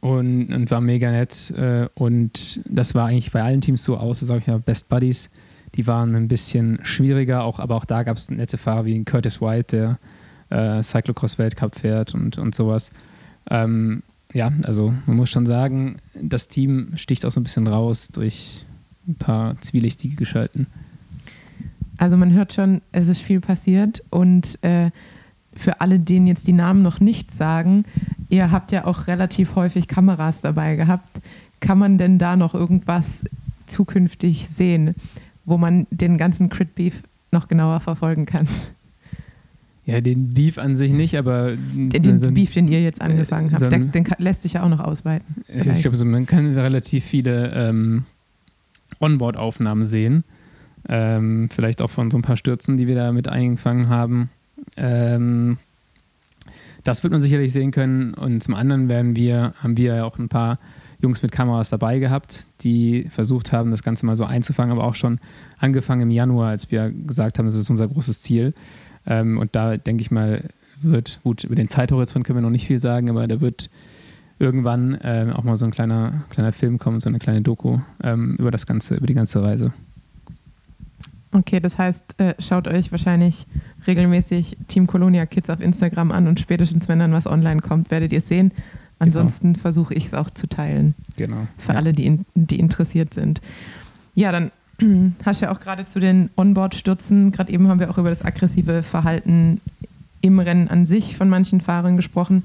und, und war mega nett. Äh, und das war eigentlich bei allen Teams so, außer, sag ich mal, Best Buddies. Die waren ein bisschen schwieriger, auch, aber auch da gab es nette Fahrer wie Curtis White, der äh, Cyclocross-Weltcup fährt und, und sowas. Ähm, ja, also man muss schon sagen, das Team sticht auch so ein bisschen raus durch ein paar zwielichtige Gestalten. Also man hört schon, es ist viel passiert und äh, für alle, denen jetzt die Namen noch nicht sagen, ihr habt ja auch relativ häufig Kameras dabei gehabt. Kann man denn da noch irgendwas zukünftig sehen, wo man den ganzen Crit Beef noch genauer verfolgen kann? Ja, den Beef an sich nicht, aber Den, den so Beef, den ihr jetzt angefangen äh, habt, so der, den kann- lässt sich ja auch noch ausweiten. Ich vielleicht. glaube, so, man kann relativ viele ähm, Onboard-Aufnahmen sehen. Ähm, vielleicht auch von so ein paar Stürzen, die wir da mit eingefangen haben. Ähm, das wird man sicherlich sehen können. Und zum anderen werden wir, haben wir ja auch ein paar Jungs mit Kameras dabei gehabt, die versucht haben, das Ganze mal so einzufangen, aber auch schon angefangen im Januar, als wir gesagt haben, das ist unser großes Ziel. Ähm, und da denke ich mal, wird, gut, über den Zeithorizont können wir noch nicht viel sagen, aber da wird irgendwann äh, auch mal so ein kleiner, kleiner Film kommt, so eine kleine Doku ähm, über das Ganze, über die ganze Reise. Okay, das heißt, äh, schaut euch wahrscheinlich regelmäßig Team Colonia Kids auf Instagram an und spätestens, wenn dann was online kommt, werdet ihr es sehen. Ansonsten genau. versuche ich es auch zu teilen. Genau. Für ja. alle, die, in, die interessiert sind. Ja, dann hast ja auch gerade zu den Onboard-Stürzen, gerade eben haben wir auch über das aggressive Verhalten im Rennen an sich von manchen Fahrern gesprochen.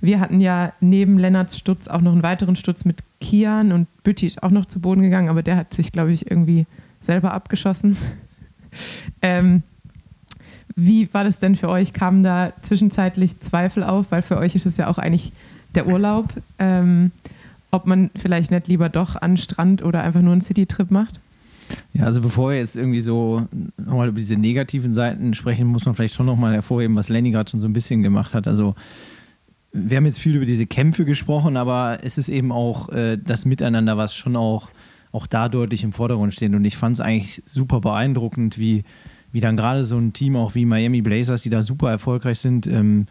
Wir hatten ja neben Lennarts Sturz auch noch einen weiteren Sturz mit Kian und Bütti ist auch noch zu Boden gegangen, aber der hat sich, glaube ich, irgendwie selber abgeschossen. ähm, wie war das denn für euch? Kamen da zwischenzeitlich Zweifel auf? Weil für euch ist es ja auch eigentlich der Urlaub. Ähm, ob man vielleicht nicht lieber doch an Strand oder einfach nur einen Citytrip macht? Ja, also bevor wir jetzt irgendwie so nochmal über diese negativen Seiten sprechen, muss man vielleicht schon nochmal hervorheben, was Lenny gerade schon so ein bisschen gemacht hat. Also wir haben jetzt viel über diese Kämpfe gesprochen, aber es ist eben auch äh, das Miteinander, was schon auch, auch da deutlich im Vordergrund steht. Und ich fand es eigentlich super beeindruckend, wie, wie dann gerade so ein Team auch wie Miami Blazers, die da super erfolgreich sind, ähm,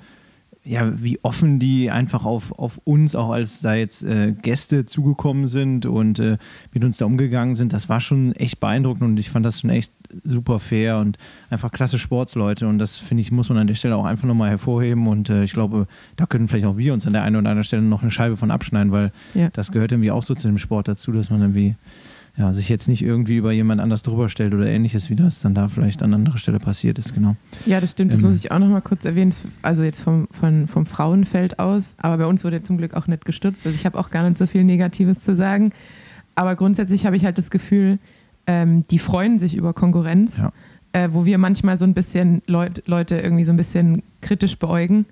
ja, wie offen die einfach auf, auf uns, auch als da jetzt äh, Gäste zugekommen sind und äh, mit uns da umgegangen sind, das war schon echt beeindruckend und ich fand das schon echt super fair und einfach klasse Sportsleute und das finde ich, muss man an der Stelle auch einfach nochmal hervorheben und äh, ich glaube, da können vielleicht auch wir uns an der einen oder anderen Stelle noch eine Scheibe von abschneiden, weil ja. das gehört irgendwie auch so zu dem Sport dazu, dass man irgendwie ja, sich jetzt nicht irgendwie über jemand anders drüber stellt oder ähnliches, wie das dann da vielleicht an anderer Stelle passiert ist, genau. Ja, das stimmt, das ähm, muss ich auch nochmal kurz erwähnen, also jetzt vom, vom, vom Frauenfeld aus, aber bei uns wurde zum Glück auch nicht gestützt, also ich habe auch gar nicht so viel Negatives zu sagen, aber grundsätzlich habe ich halt das Gefühl, ähm, die freuen sich über Konkurrenz, ja. äh, wo wir manchmal so ein bisschen Leut, Leute irgendwie so ein bisschen kritisch beäugen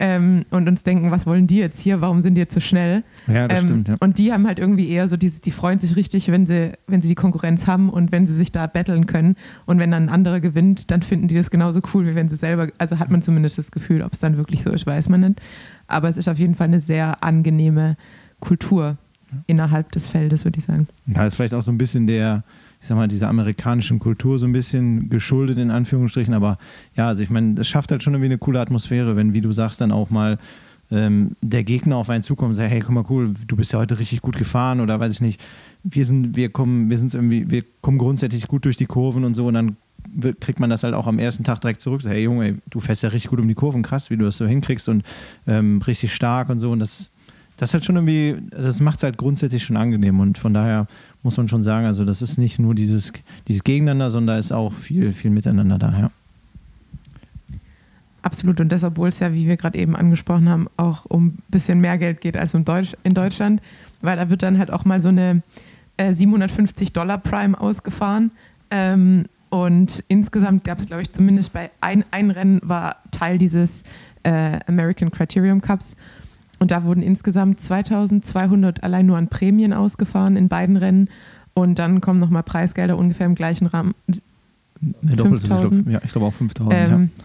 ähm, und uns denken, was wollen die jetzt hier, warum sind die jetzt so schnell? Ja, das ähm, stimmt. Ja. Und die haben halt irgendwie eher so dieses, die freuen sich richtig, wenn sie, wenn sie die Konkurrenz haben und wenn sie sich da battlen können. Und wenn dann ein anderer gewinnt, dann finden die das genauso cool, wie wenn sie selber, also hat man zumindest das Gefühl, ob es dann wirklich so ist, weiß man nicht. Aber es ist auf jeden Fall eine sehr angenehme Kultur innerhalb des Feldes, würde ich sagen. Ja, ist vielleicht auch so ein bisschen der, ich sag mal, dieser amerikanischen Kultur so ein bisschen geschuldet, in Anführungsstrichen. Aber ja, also ich meine, das schafft halt schon irgendwie eine coole Atmosphäre, wenn, wie du sagst, dann auch mal ähm, der Gegner auf einen zukommt und sagt, hey, guck mal, cool, du bist ja heute richtig gut gefahren oder weiß ich nicht, wir sind, wir kommen, wir sind irgendwie, wir kommen grundsätzlich gut durch die Kurven und so und dann kriegt man das halt auch am ersten Tag direkt zurück. So, hey Junge, du fährst ja richtig gut um die Kurven, krass, wie du das so hinkriegst und ähm, richtig stark und so. Und das, das halt schon irgendwie, das macht es halt grundsätzlich schon angenehm und von daher muss man schon sagen, also das ist nicht nur dieses, dieses Gegeneinander, sondern da ist auch viel, viel Miteinander da, ja. Absolut. Und das, obwohl es ja, wie wir gerade eben angesprochen haben, auch um ein bisschen mehr Geld geht als in, Deutsch, in Deutschland, weil da wird dann halt auch mal so eine äh, 750 Dollar Prime ausgefahren. Ähm, und insgesamt gab es, glaube ich, zumindest bei ein, ein Rennen war Teil dieses äh, American Criterium Cups. Und da wurden insgesamt 2200 allein nur an Prämien ausgefahren in beiden Rennen. Und dann kommen nochmal Preisgelder ungefähr im gleichen Rahmen. Nee, 5000. Ja, ich glaube auch 5000. Ähm, ja.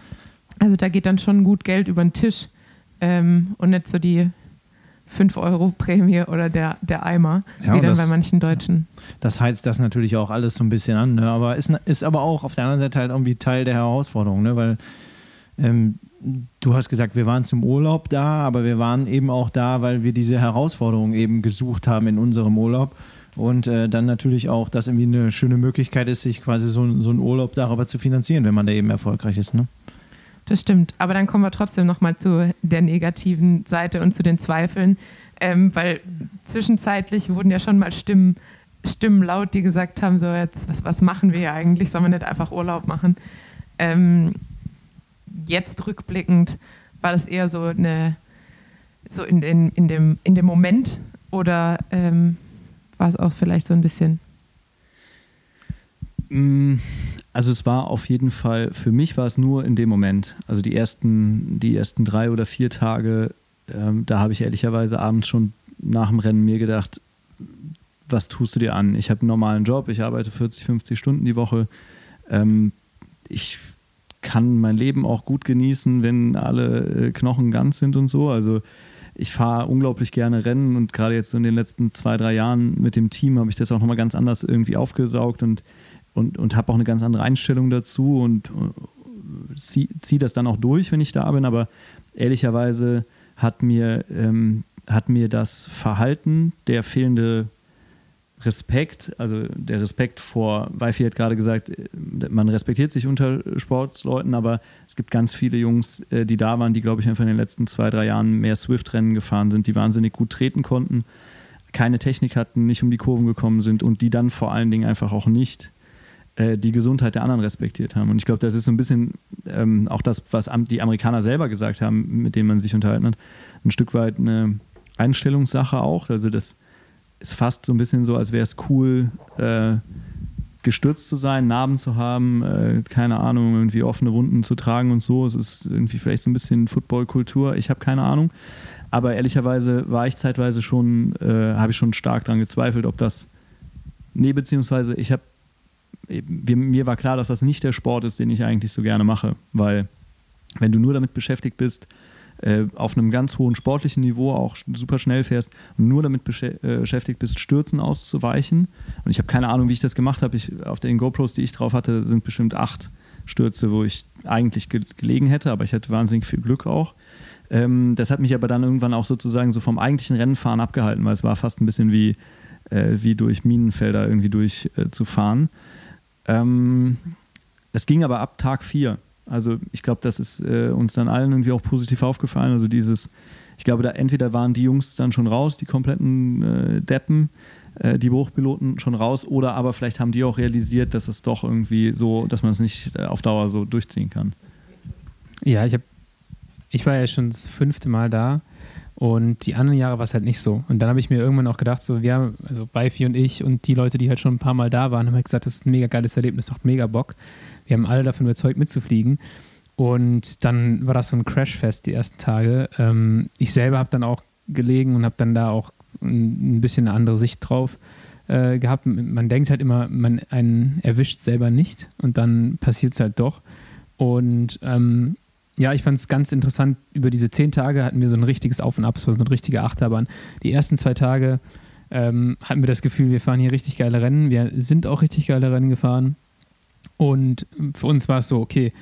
Also da geht dann schon gut Geld über den Tisch ähm, und nicht so die 5 Euro Prämie oder der, der Eimer, ja, wie dann das, bei manchen Deutschen. Das heizt das natürlich auch alles so ein bisschen an, ne? aber ist, ist aber auch auf der anderen Seite halt irgendwie Teil der Herausforderung, ne? weil ähm, du hast gesagt, wir waren zum Urlaub da, aber wir waren eben auch da, weil wir diese Herausforderung eben gesucht haben in unserem Urlaub. Und äh, dann natürlich auch, dass irgendwie eine schöne Möglichkeit ist, sich quasi so, so einen Urlaub darüber zu finanzieren, wenn man da eben erfolgreich ist. Ne? Das stimmt. Aber dann kommen wir trotzdem nochmal zu der negativen Seite und zu den Zweifeln. Ähm, weil zwischenzeitlich wurden ja schon mal Stimmen, Stimmen laut, die gesagt haben: So, jetzt, was, was machen wir hier eigentlich? Sollen wir nicht einfach Urlaub machen? Ähm, jetzt rückblickend war das eher so eine, so in, in, in, dem, in dem Moment oder ähm, war es auch vielleicht so ein bisschen? Mm, also es war auf jeden Fall, für mich war es nur in dem Moment. Also die ersten, die ersten drei oder vier Tage, ähm, da habe ich ehrlicherweise abends schon nach dem Rennen mir gedacht, was tust du dir an? Ich habe einen normalen Job, ich arbeite 40, 50 Stunden die Woche. Ähm, ich kann mein Leben auch gut genießen, wenn alle äh, Knochen ganz sind und so. Also ich fahre unglaublich gerne Rennen und gerade jetzt so in den letzten zwei, drei Jahren mit dem Team habe ich das auch nochmal ganz anders irgendwie aufgesaugt und, und, und habe auch eine ganz andere Einstellung dazu und äh, ziehe zieh das dann auch durch, wenn ich da bin. Aber ehrlicherweise hat mir ähm, hat mir das Verhalten, der fehlende Respekt, also der Respekt vor, Weifi hat gerade gesagt, man respektiert sich unter Sportsleuten, aber es gibt ganz viele Jungs, äh, die da waren, die, glaube ich, einfach in den letzten zwei, drei Jahren mehr Swift-Rennen gefahren sind, die wahnsinnig gut treten konnten, keine Technik hatten, nicht um die Kurven gekommen sind und die dann vor allen Dingen einfach auch nicht äh, die Gesundheit der anderen respektiert haben. Und ich glaube, das ist so ein bisschen ähm, auch das, was die Amerikaner selber gesagt haben, mit denen man sich unterhalten hat, ein Stück weit eine Einstellungssache auch. Also das ist fast so ein bisschen so, als wäre es cool, äh, gestürzt zu sein, Narben zu haben, äh, keine Ahnung, irgendwie offene Wunden zu tragen und so. Es ist irgendwie vielleicht so ein bisschen Footballkultur. Ich habe keine Ahnung. Aber ehrlicherweise war ich zeitweise schon, äh, habe ich schon stark daran gezweifelt, ob das. Nee, beziehungsweise ich habe. Mir war klar, dass das nicht der Sport ist, den ich eigentlich so gerne mache, weil wenn du nur damit beschäftigt bist, äh, auf einem ganz hohen sportlichen Niveau auch super schnell fährst und nur damit äh, beschäftigt bist, Stürzen auszuweichen. Und ich habe keine Ahnung, wie ich das gemacht habe. auf den GoPros, die ich drauf hatte, sind bestimmt acht Stürze, wo ich eigentlich ge gelegen hätte, aber ich hatte wahnsinnig viel Glück auch. Ähm, das hat mich aber dann irgendwann auch sozusagen so vom eigentlichen Rennenfahren abgehalten, weil es war fast ein bisschen wie, äh, wie durch Minenfelder irgendwie durchzufahren. Äh, ähm, es ging aber ab Tag 4. Also ich glaube, das ist äh, uns dann allen irgendwie auch positiv aufgefallen. Also dieses, ich glaube, da entweder waren die Jungs dann schon raus, die kompletten äh, Deppen, äh, die Hochpiloten schon raus, oder aber vielleicht haben die auch realisiert, dass es doch irgendwie so, dass man es nicht äh, auf Dauer so durchziehen kann. Ja, ich habe, ich war ja schon das fünfte Mal da und die anderen Jahre war es halt nicht so. Und dann habe ich mir irgendwann auch gedacht, so wir, also Beifi und ich und die Leute, die halt schon ein paar Mal da waren, haben halt gesagt, das ist ein mega geiles Erlebnis, macht mega Bock. Wir haben alle davon überzeugt, mitzufliegen. Und dann war das so ein Crashfest die ersten Tage. Ähm, ich selber habe dann auch gelegen und habe dann da auch ein, bisschen eine andere Sicht drauf äh, gehabt. Man denkt halt immer, man einen erwischt selber nicht und dann passiert es halt doch. Und ähm, ja, ich fand es ganz interessant. Über diese zehn Tage hatten wir so ein richtiges Auf und Ab, so eine richtige Achterbahn. Die ersten zwei Tage ähm, hatten wir das Gefühl, wir fahren hier richtig geile Rennen. Wir sind auch richtig geile Rennen gefahren. Und für uns war es so, okay,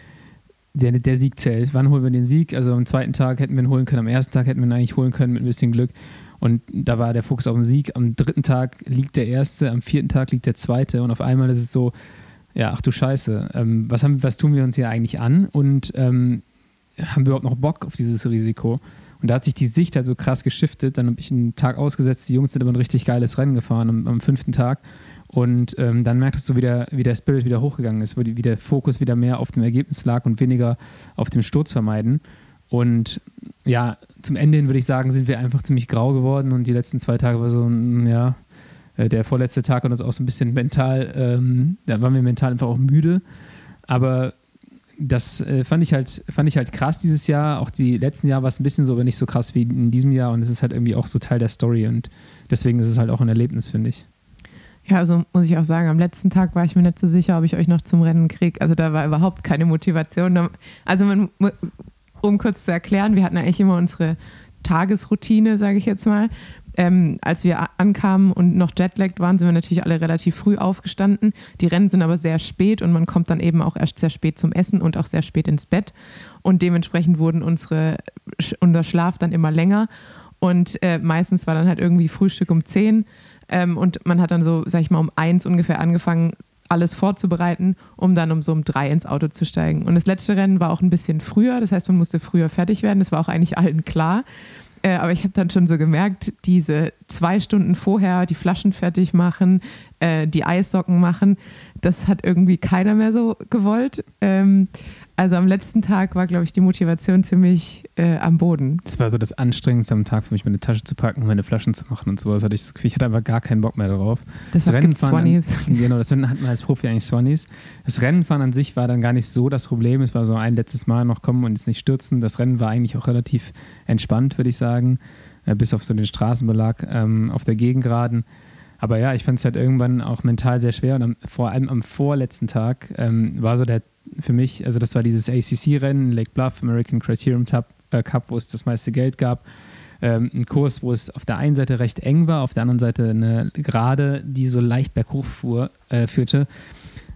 der, der Sieg zählt. Wann holen wir den Sieg? Also am zweiten Tag hätten wir ihn holen können, am ersten Tag hätten wir ihn eigentlich holen können mit ein bisschen Glück. Und da war der Fokus auf den Sieg. Am dritten Tag liegt der erste, am vierten Tag liegt der zweite. Und auf einmal ist es so, ja, ach du Scheiße, ähm, was, haben, was tun wir uns hier eigentlich an? Und ähm, haben wir überhaupt noch Bock auf dieses Risiko? Und da hat sich die Sicht halt so krass geschiftet. Dann habe ich einen Tag ausgesetzt, die Jungs sind aber ein richtig geiles Rennen gefahren am, am fünften Tag. Und ähm, dann merktest du wieder, wie der Spirit wieder hochgegangen ist, wie der Fokus wieder mehr auf dem Ergebnis lag und weniger auf dem Sturz vermeiden. Und ja, zum Ende hin würde ich sagen, sind wir einfach ziemlich grau geworden und die letzten zwei Tage war so ein, ja, äh, der vorletzte Tag hat uns auch so ein bisschen mental, ähm, da waren wir mental einfach auch müde. Aber das äh, fand ich halt, fand ich halt krass dieses Jahr. Auch die letzten Jahre war es ein bisschen so, aber nicht so krass wie in diesem Jahr. Und es ist halt irgendwie auch so Teil der Story und deswegen ist es halt auch ein Erlebnis, finde ich. Ja, also muss ich auch sagen, am letzten Tag war ich mir nicht so sicher, ob ich euch noch zum Rennen kriege. Also da war überhaupt keine Motivation. Also man, um kurz zu erklären, wir hatten eigentlich immer unsere Tagesroutine, sage ich jetzt mal. Ähm, als wir ankamen und noch jetlagged waren, sind wir natürlich alle relativ früh aufgestanden. Die Rennen sind aber sehr spät und man kommt dann eben auch erst sehr spät zum Essen und auch sehr spät ins Bett. Und dementsprechend wurden unsere, unser Schlaf dann immer länger. Und äh, meistens war dann halt irgendwie Frühstück um 10 ähm, und man hat dann so, sag ich mal, um eins ungefähr angefangen, alles vorzubereiten, um dann um so um drei ins Auto zu steigen. Und das letzte Rennen war auch ein bisschen früher, das heißt, man musste früher fertig werden. Das war auch eigentlich allen klar. Äh, aber ich habe dann schon so gemerkt, diese zwei Stunden vorher die Flaschen fertig machen, äh, die Eissocken machen, das hat irgendwie keiner mehr so gewollt. Ähm, also am letzten Tag war, glaube ich, die Motivation ziemlich äh, am Boden. Das war so das Anstrengendste am Tag für mich, meine Tasche zu packen, meine Flaschen zu machen und sowas. Hatte ich, ich hatte einfach gar keinen Bock mehr darauf. Das, das Rennen Swannies. An, genau, das Rennen hatten wir als Profi eigentlich Swannies. Das Rennenfahren an sich war dann gar nicht so das Problem. Es war so ein letztes Mal noch kommen und jetzt nicht stürzen. Das Rennen war eigentlich auch relativ entspannt, würde ich sagen. Äh, bis auf so den Straßenbelag ähm, auf der Gegengraden. Aber ja, ich fand es halt irgendwann auch mental sehr schwer und am, vor allem am vorletzten Tag ähm, war so der für mich, also das war dieses ACC-Rennen, Lake Bluff, American Criterium Cup, äh, Cup, wo es das meiste Geld gab. Ähm, ein Kurs, wo es auf der einen Seite recht eng war, auf der anderen Seite eine Gerade, die so leicht berghoch fuhr, äh, führte.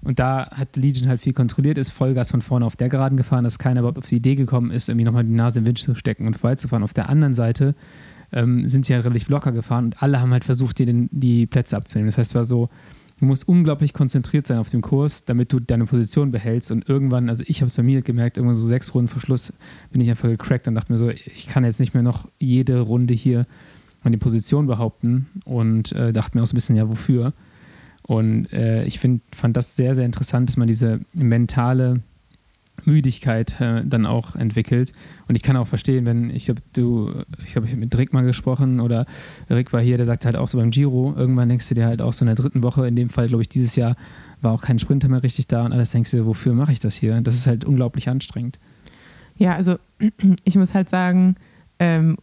Und da hat Legion halt viel kontrolliert, ist Vollgas von vorne auf der Geraden gefahren, dass keiner überhaupt auf die Idee gekommen ist, irgendwie nochmal die Nase im Wind zu stecken und vorbeizufahren. Auf der anderen Seite ähm, sind sie halt relativ locker gefahren und alle haben halt versucht, dir den, die Plätze abzunehmen. Das heißt, es war so, du musst unglaublich konzentriert sein auf dem Kurs, damit du deine Position behältst und irgendwann, also ich habe es bei mir gemerkt, irgendwann so sechs Runden vor Schluss bin ich einfach gecrackt und dachte mir so, ich kann jetzt nicht mehr noch jede Runde hier meine Position behaupten und äh, dachte mir auch so ein bisschen, ja, wofür? Und äh, ich find, fand das sehr, sehr interessant, dass man diese mentale Müdigkeit äh, dann auch entwickelt. Und ich kann auch verstehen, wenn, ich glaube, du, ich glaube, ich habe mit Rick mal gesprochen oder Rick war hier, der sagt halt auch so beim Giro, irgendwann denkst du dir halt auch so in der dritten Woche, in dem Fall, glaube ich, dieses Jahr war auch kein Sprinter mehr richtig da und alles denkst du, wofür mache ich das hier? Das ist halt unglaublich anstrengend. Ja, also ich muss halt sagen, ähm,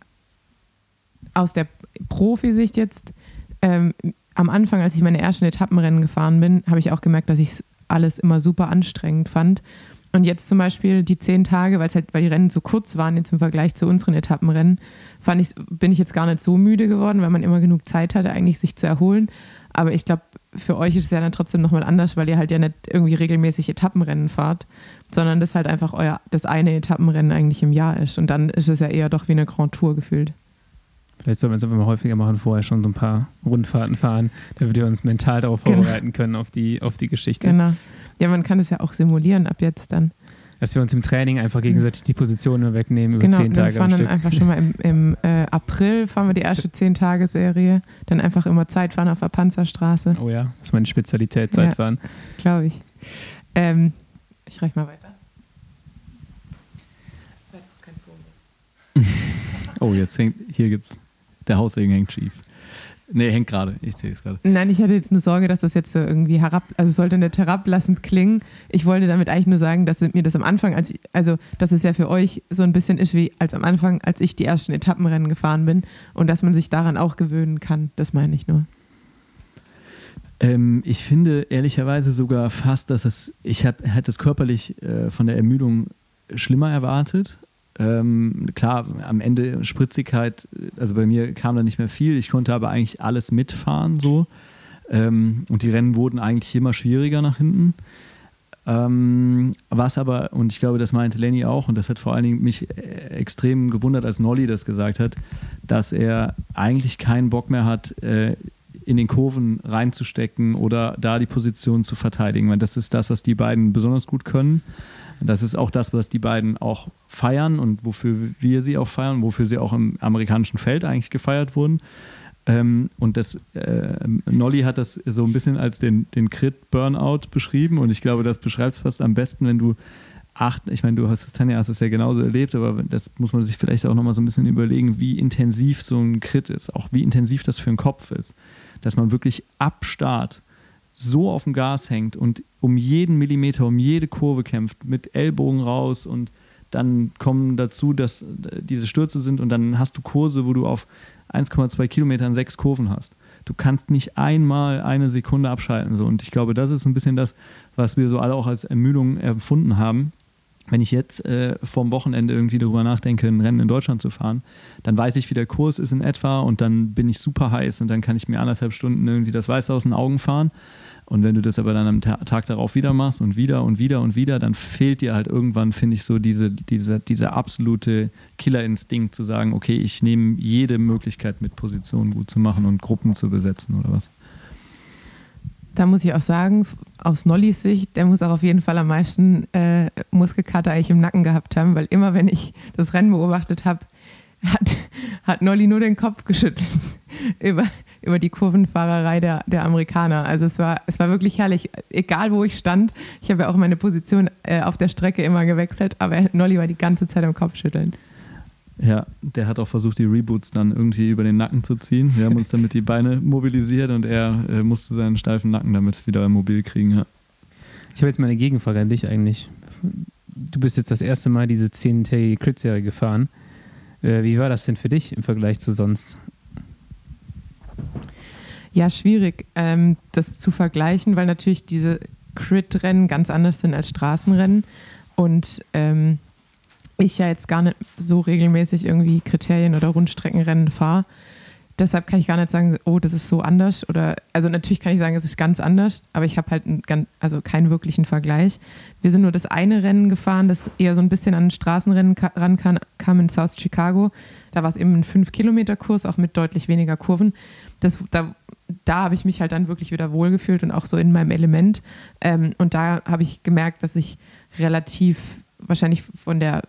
aus der Profisicht jetzt, ähm, am Anfang, als ich meine ersten Etappenrennen gefahren bin, habe ich auch gemerkt, dass ich alles immer super anstrengend fand. Und jetzt zum Beispiel die zehn Tage, weil halt, weil die Rennen so kurz waren, jetzt im Vergleich zu unseren Etappenrennen, fand ich, bin ich jetzt gar nicht so müde geworden, weil man immer genug Zeit hatte, eigentlich sich zu erholen. Aber ich glaube, für euch ist es ja dann trotzdem nochmal anders, weil ihr halt ja nicht irgendwie regelmäßig Etappenrennen fahrt, sondern das halt einfach euer das eine Etappenrennen eigentlich im Jahr ist. Und dann ist es ja eher doch wie eine Grand Tour gefühlt. Vielleicht sollten wir es einfach mal häufiger machen, vorher schon so ein paar Rundfahrten fahren, damit wir uns mental darauf Genau. vorbereiten können, auf die, auf die Geschichte. Genau. Ja, man kann es ja auch simulieren ab jetzt dann. Dass wir uns im Training einfach gegenseitig die Positionen wegnehmen über genau, zehn und wir Tage fahren dann einfach schon mal im, im äh, April fahren wir die erste zehn Tage Serie, dann einfach immer Zeitfahren auf der Panzerstraße, Oh ja, das ist meine Spezialität, Ja. Zeitfahren. glaube ich. Ähm, ich reiche mal weiter. Das war jetzt auch kein Vogel. Oh, jetzt hängt, hier gibt's, der Haussegen hängt schief. Nee, hängt gerade. Ich sehe es gerade. Nein, ich hatte jetzt eine Sorge, dass das jetzt so irgendwie herab, also es sollte nicht herablassend klingen. Ich wollte damit eigentlich nur sagen, dass mir das am Anfang, als ich, also dass es ja für euch so ein bisschen ist wie als am Anfang, als ich die ersten Etappenrennen gefahren bin und dass man sich daran auch gewöhnen kann. Das meine ich nur. Ähm, ich finde ehrlicherweise sogar fast, dass es, ich hätte es körperlich äh, von der Ermüdung schlimmer erwartet. Ähm, klar, am Ende Spritzigkeit, also bei mir kam da nicht mehr viel. Ich konnte aber eigentlich alles mitfahren so. Ähm, und die Rennen wurden eigentlich immer schwieriger nach hinten. Ähm, was aber, und ich glaube, das meinte Lenny auch, und das hat vor allen Dingen mich äh, extrem gewundert, als Nolly das gesagt hat, dass er eigentlich keinen Bock mehr hat, äh, in den Kurven reinzustecken oder da die Position zu verteidigen. Weil das ist das, was die beiden besonders gut können. Das ist auch das, was die beiden auch feiern und wofür wir sie auch feiern, wofür sie auch im amerikanischen Feld eigentlich gefeiert wurden. Ähm, und das, äh, Nolly hat das so ein bisschen als den, den Crit-Burnout beschrieben und ich glaube, das beschreibt es fast am besten, wenn du acht, ich meine, du hast es, Tanja, hast es ja genauso erlebt, aber das muss man sich vielleicht auch nochmal so ein bisschen überlegen, wie intensiv so ein Crit ist, auch wie intensiv das für den Kopf ist, dass man wirklich ab Start so auf dem Gas hängt und um jeden Millimeter, um jede Kurve kämpft, mit Ellbogen raus und dann kommen dazu, dass diese Stürze sind und dann hast du Kurse, wo du auf 1,2 Kilometern sechs Kurven hast. Du kannst nicht einmal eine Sekunde abschalten. So. Und ich glaube, das ist ein bisschen das, was wir so alle auch als Ermüdung empfunden haben. Wenn ich jetzt äh, vorm Wochenende irgendwie darüber nachdenke, ein Rennen in Deutschland zu fahren, dann weiß ich, wie der Kurs ist in etwa und dann bin ich super heiß und dann kann ich mir anderthalb Stunden irgendwie das Weiße aus den Augen fahren. Und wenn du das aber dann am Ta Tag darauf wieder machst und wieder und wieder und wieder, dann fehlt dir halt irgendwann, finde ich, so diese, diese, dieser absolute Killerinstinkt zu sagen, okay, ich nehme jede Möglichkeit mit Positionen gut zu machen und Gruppen zu besetzen oder was. Da muss ich auch sagen, aus Nollys Sicht, der muss auch auf jeden Fall am meisten äh, Muskelkater eigentlich im Nacken gehabt haben, weil immer wenn ich das Rennen beobachtet habe, hat, hat Nolly nur den Kopf geschüttelt über, über die Kurvenfahrerei der, der Amerikaner. Also es war, es war wirklich herrlich. Egal wo ich stand, ich habe ja auch meine Position äh, auf der Strecke immer gewechselt, aber Nolly war die ganze Zeit am Kopf schütteln. Ja, der hat auch versucht, die Reboots dann irgendwie über den Nacken zu ziehen. Wir haben uns damit die Beine mobilisiert und er äh, musste seinen steifen Nacken damit wieder mobil kriegen. Ja. Ich habe jetzt mal eine Gegenfrage an dich eigentlich. Du bist jetzt das erste Mal diese 10-tägige Crit-Serie gefahren. Äh, wie war das denn für dich im Vergleich zu sonst? Ja, schwierig, ähm, das zu vergleichen, weil natürlich diese Crit-Rennen ganz anders sind als Straßenrennen. Und ähm, ich ja jetzt gar nicht so regelmäßig irgendwie Kriterien oder Rundstreckenrennen fahre. deshalb kann ich gar nicht sagen, oh, das ist so anders. Oder also natürlich kann ich sagen, es ist ganz anders, aber ich habe halt ganz, also keinen wirklichen Vergleich. Wir sind nur das eine Rennen gefahren, das eher so ein bisschen an ein Straßenrennen rankam, kam in South Chicago. Da war es eben ein 5-Kilometer-Kurs, auch mit deutlich weniger Kurven. Das, da da habe ich mich halt dann wirklich wieder wohlgefühlt und auch so in meinem Element. Ähm, und da habe ich gemerkt, dass ich relativ wahrscheinlich von der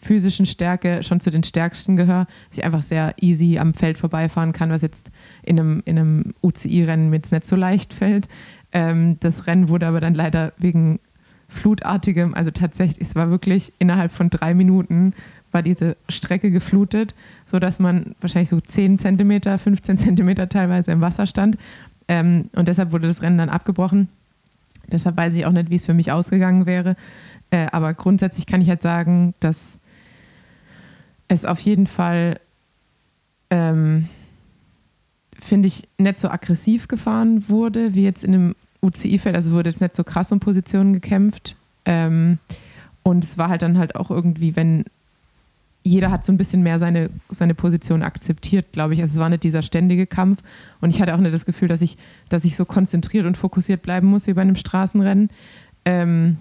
physischen Stärke schon zu den stärksten gehöre, dass ich einfach sehr easy am Feld vorbeifahren kann, was jetzt in einem, in einem UCI-Rennen mir jetzt nicht so leicht fällt. Ähm, das Rennen wurde aber dann leider wegen flutartigem, also tatsächlich, es war wirklich innerhalb von drei Minuten war diese Strecke geflutet, sodass man wahrscheinlich so 10 Zentimeter, 15 Zentimeter teilweise im Wasser stand. Ähm, und deshalb wurde das Rennen dann abgebrochen. Deshalb weiß ich auch nicht, wie es für mich ausgegangen wäre. Äh, aber grundsätzlich kann ich halt sagen, dass es auf jeden Fall, ähm, finde ich, nicht so aggressiv gefahren wurde, wie jetzt in einem UCI-Feld. Also wurde jetzt nicht so krass um Positionen gekämpft. Ähm, und es war halt dann halt auch irgendwie, wenn jeder hat so ein bisschen mehr seine, seine Position akzeptiert, glaube ich. Also es war nicht dieser ständige Kampf. Und ich hatte auch nicht das Gefühl, dass ich, dass ich so konzentriert und fokussiert bleiben muss wie bei einem Straßenrennen. Ähm,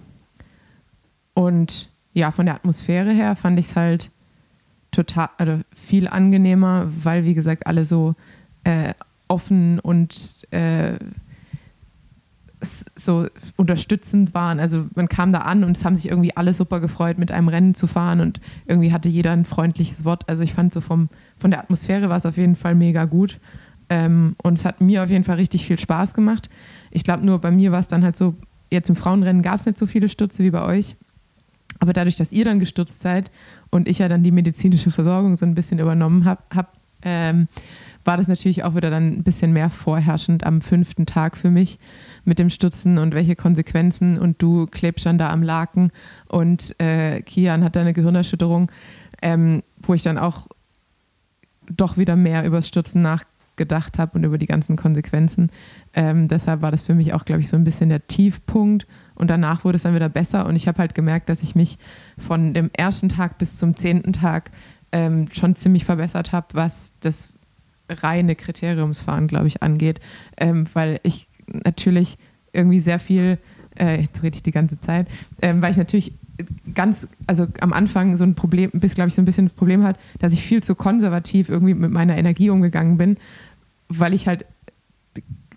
und ja, von der Atmosphäre her fand ich es halt total, also viel angenehmer, weil, wie gesagt, alle so äh, offen und äh, so unterstützend waren. Also man kam da an und es haben sich irgendwie alle super gefreut, mit einem Rennen zu fahren und irgendwie hatte jeder ein freundliches Wort. Also ich fand so vom, von der Atmosphäre war es auf jeden Fall mega gut. Ähm, und es hat mir auf jeden Fall richtig viel Spaß gemacht. Ich glaube nur, bei mir war es dann halt so, jetzt im Frauenrennen gab es nicht so viele Stürze wie bei euch. Aber dadurch, dass ihr dann gestürzt seid und ich ja dann die medizinische Versorgung so ein bisschen übernommen habe, hab, ähm, war das natürlich auch wieder dann ein bisschen mehr vorherrschend am fünften Tag für mich mit dem Stützen und welche Konsequenzen und du klebst dann da am Laken und äh, Kian hat da eine Gehirnerschütterung, ähm, wo ich dann auch doch wieder mehr übers Stürzen nachgedacht habe und über die ganzen Konsequenzen. Ähm, deshalb war das für mich auch, glaube ich, so ein bisschen der Tiefpunkt und danach wurde es dann wieder besser und ich habe halt gemerkt, dass ich mich von dem ersten Tag bis zum zehnten Tag ähm, schon ziemlich verbessert habe, was das reine Kriteriumsfahren, glaube ich, angeht, ähm, weil ich natürlich irgendwie sehr viel, äh, jetzt rede ich die ganze Zeit, ähm, weil ich natürlich ganz, also am Anfang so ein Problem, bis glaube ich so ein bisschen ein Problem hat, dass ich viel zu konservativ irgendwie mit meiner Energie umgegangen bin, weil ich halt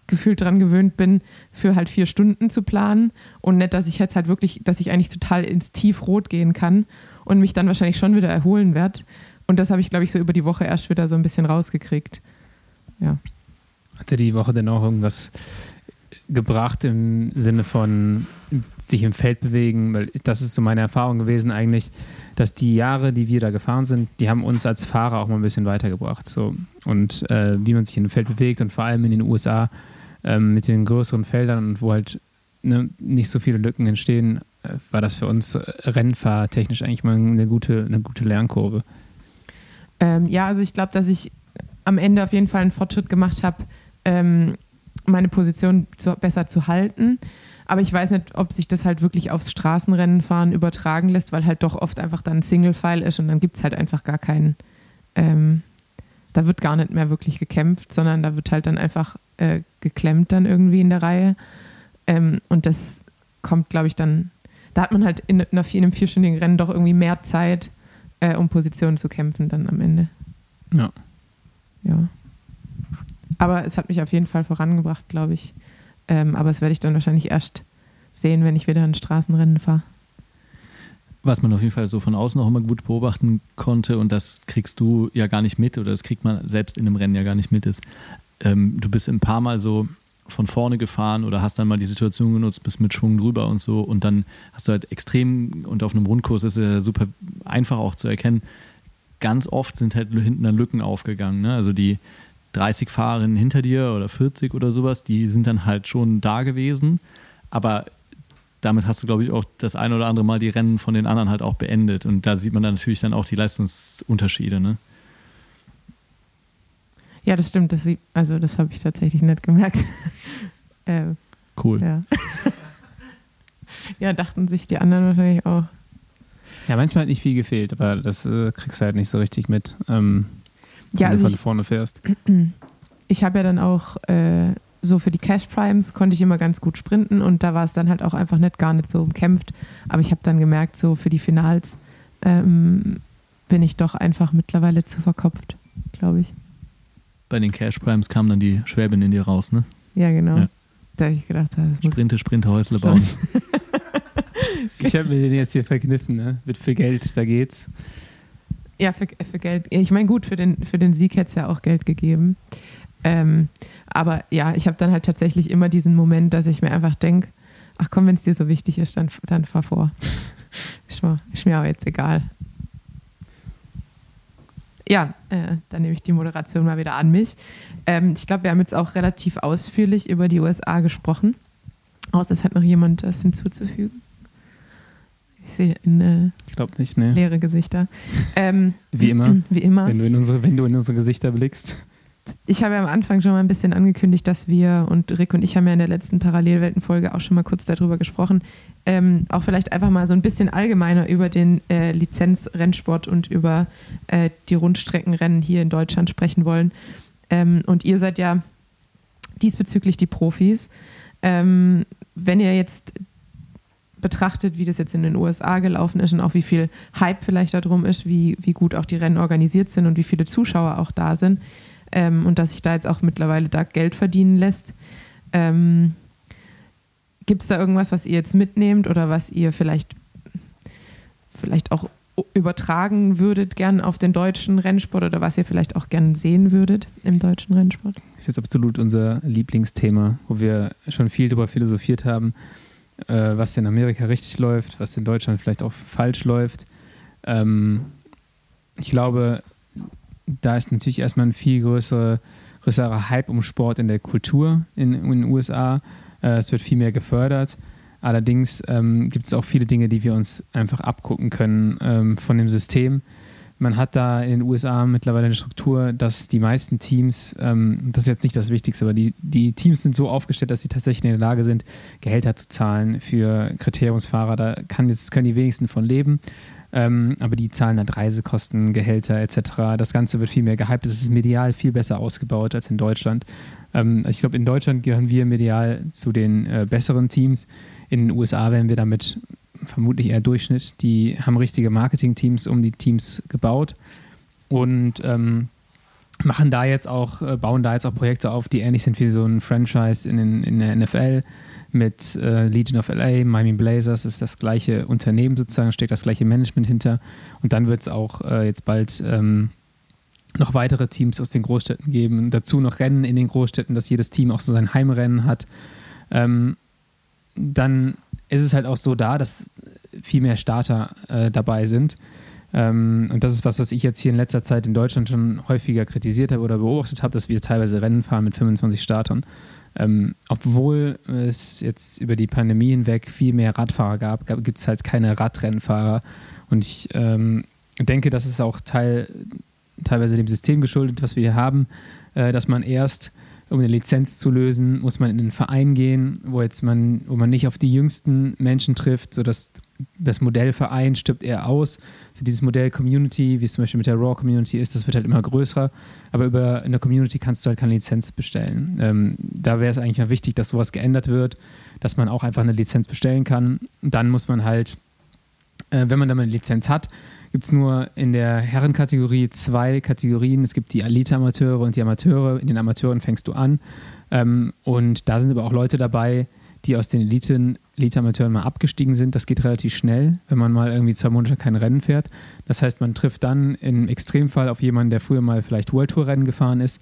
gefühlt daran gewöhnt bin, für halt vier Stunden zu planen. Und nicht, dass ich jetzt halt wirklich, dass ich eigentlich total ins Tiefrot gehen kann und mich dann wahrscheinlich schon wieder erholen werde. Und das habe ich, glaube ich, so über die Woche erst wieder so ein bisschen rausgekriegt. Ja. Hatte die Woche denn auch irgendwas gebracht im Sinne von sich im Feld bewegen? Weil das ist so meine Erfahrung gewesen eigentlich, dass die Jahre, die wir da gefahren sind, die haben uns als Fahrer auch mal ein bisschen weitergebracht. So. Und äh, wie man sich im Feld bewegt und vor allem in den USA ähm, mit den größeren Feldern und wo halt ne, nicht so viele Lücken entstehen, war das für uns Rennfahrtechnisch eigentlich mal eine gute, eine gute Lernkurve. Ähm, ja, also ich glaube, dass ich am Ende auf jeden Fall einen Fortschritt gemacht habe, ähm, meine Position zu, besser zu halten. Aber ich weiß nicht, ob sich das halt wirklich aufs Straßenrennenfahren übertragen lässt, weil halt doch oft einfach dann Single-File ist und dann gibt es halt einfach gar keinen. Ähm, da wird gar nicht mehr wirklich gekämpft, sondern da wird halt dann einfach äh, geklemmt dann irgendwie in der Reihe. Ähm, und das kommt, glaube ich, dann. Da hat man halt in, in einem vierstündigen Rennen doch irgendwie mehr Zeit, äh, um Positionen zu kämpfen dann am Ende. Ja. Ja. Aber es hat mich auf jeden Fall vorangebracht, glaube ich. Ähm, aber das werde ich dann wahrscheinlich erst sehen, wenn ich wieder ein Straßenrennen fahre. Was man auf jeden Fall so von außen auch immer gut beobachten konnte, und das kriegst du ja gar nicht mit, oder das kriegt man selbst in einem Rennen ja gar nicht mit, ist, ähm, du bist ein paar Mal so von vorne gefahren oder hast dann mal die Situation genutzt, bist mit Schwung drüber und so und dann hast du halt extrem und auf einem Rundkurs ist es super einfach auch zu erkennen, ganz oft sind halt hinten dann Lücken aufgegangen. Ne? Also die 30 Fahrerinnen hinter dir oder 40 oder sowas, die sind dann halt schon da gewesen, aber damit hast du, glaube ich, auch das ein oder andere Mal die Rennen von den anderen halt auch beendet. Und da sieht man dann natürlich dann auch die Leistungsunterschiede. Ne? Ja, das stimmt. Das, also das habe ich tatsächlich nicht gemerkt. äh, cool. Ja. ja, dachten sich die anderen wahrscheinlich auch. Ja, manchmal hat nicht viel gefehlt, aber das äh, kriegst du halt nicht so richtig mit. Ähm. Ja, wenn also du von ich- vorne fährst. ich habe ja dann auch äh, so für die Cash Primes konnte ich immer ganz gut sprinten und da war es dann halt auch einfach nicht gar nicht so umkämpft. Aber ich habe dann gemerkt, so für die Finals ähm, bin ich doch einfach mittlerweile zu verkopft, glaube ich. Bei den Cash Primes kam dann die Schwäbin in dir raus, ne? Ja, genau. Ja. Da habe ich gedacht, das muss. Sprinte, Sprinte, Häusle bauen. Ich habe mir den jetzt hier verkniffen, ne? Mit für Geld, da geht's. Ja, für, für Geld. Ich meine, gut, für den, für den Sieg hätte es ja auch Geld gegeben. Ähm, aber ja, ich habe dann halt tatsächlich immer diesen Moment, dass ich mir einfach denke, ach komm, wenn es dir so wichtig ist, dann, dann fahr vor. ist, mir, ist mir aber jetzt egal. Ja, äh, dann nehme ich die Moderation mal wieder an mich. Ähm, ich glaube, wir haben jetzt auch relativ ausführlich über die USA gesprochen. Außer es hat noch jemand was hinzuzufügen. Ich sehe in äh, Ich glaube nicht, ne? leere Gesichter. Ähm, Wie immer. Wie immer. Wenn du, in unsere, wenn du in unsere Gesichter blickst. Ich habe ja am Anfang schon mal ein bisschen angekündigt, dass wir und Rick und ich haben ja in der letzten Parallelwelten-Folge auch schon mal kurz darüber gesprochen, ähm, auch vielleicht einfach mal so ein bisschen allgemeiner über den äh, Lizenzrennsport und über äh, die Rundstreckenrennen hier in Deutschland sprechen wollen. Ähm, und ihr seid ja diesbezüglich die Profis. Ähm, wenn ihr jetzt betrachtet, wie das jetzt in den USA gelaufen ist und auch wie viel Hype vielleicht darum ist, wie, wie gut auch die Rennen organisiert sind und wie viele Zuschauer auch da sind ähm, und dass sich da jetzt auch mittlerweile da Geld verdienen lässt. Ähm, Gibt es da irgendwas, was ihr jetzt mitnehmt oder was ihr vielleicht, vielleicht auch übertragen würdet gern auf den deutschen Rennsport oder was ihr vielleicht auch gern sehen würdet im deutschen Rennsport? Das ist jetzt absolut unser Lieblingsthema, wo wir schon viel darüber philosophiert haben, äh, was in Amerika richtig läuft, was in Deutschland vielleicht auch falsch läuft. Ähm, ich glaube, da ist natürlich erstmal ein viel größere, größerer Hype um Sport in der Kultur in, in den USA. Äh, es wird viel mehr gefördert. Allerdings ähm, gibt es auch viele Dinge, die wir uns einfach abgucken können ähm, von dem System. Man hat da in den USA mittlerweile eine Struktur, dass die meisten Teams, ähm, das ist jetzt nicht das Wichtigste, aber die, die Teams sind so aufgestellt, dass sie tatsächlich in der Lage sind, Gehälter zu zahlen für Kriteriumsfahrer. Da kann jetzt, können die wenigsten von leben. Ähm, aber die zahlen halt Reisekosten, Gehälter etc. Das Ganze wird viel mehr gehypt. Es ist medial viel besser ausgebaut als in Deutschland. Ähm, ich glaube, in Deutschland gehören wir medial zu den äh, besseren Teams. In den USA wären wir damit vermutlich eher Durchschnitt. Die haben richtige Marketing-Teams um die Teams gebaut und ähm, machen da jetzt auch, äh, bauen da jetzt auch Projekte auf, die ähnlich sind wie so ein Franchise in, in der NFL mit äh, Legion of LA, Miami Blazers ist das gleiche Unternehmen sozusagen, steckt das gleiche Management hinter und dann wird es auch äh, jetzt bald ähm, noch weitere Teams aus den Großstädten geben. Dazu noch Rennen in den Großstädten, dass jedes Team auch so sein Heimrennen hat. Ähm, dann ist es halt auch so da, dass viel mehr Starter äh, dabei sind. Ähm, und das ist was, was ich jetzt hier in letzter Zeit in Deutschland schon häufiger kritisiert habe oder beobachtet habe, dass wir teilweise Rennen fahren mit 25 Startern. Ähm, obwohl es jetzt über die Pandemie hinweg viel mehr Radfahrer gab, gab gibt es halt keine Radrennfahrer. Und ich ähm, denke, das ist auch Teil, teilweise dem System geschuldet, was wir hier haben, äh, dass man erst um eine Lizenz zu lösen, muss man in einen Verein gehen, wo jetzt man, wo man nicht auf die jüngsten Menschen trifft, sodass das Modell Verein stirbt eher aus. Also dieses Modell Community, wie es zum Beispiel mit der Raw Community ist, das wird halt immer größer. Aber über eine Community kannst du halt keine Lizenz bestellen. Ähm, da wäre es eigentlich mal wichtig, dass sowas geändert wird, dass man auch einfach eine Lizenz bestellen kann. Dann muss man halt, äh, wenn man dann mal eine Lizenz hat, gibt es nur in der Herrenkategorie zwei Kategorien. Es gibt die Elite-Amateure und die Amateure. In den Amateuren fängst du an. Ähm, und da sind aber auch Leute dabei, die aus den Eliten, Elite-Amateuren mal abgestiegen sind. Das geht relativ schnell, wenn man mal irgendwie zwei Monate kein Rennen fährt. Das heißt, man trifft dann im Extremfall auf jemanden, der früher mal vielleicht World Tour Rennen gefahren ist,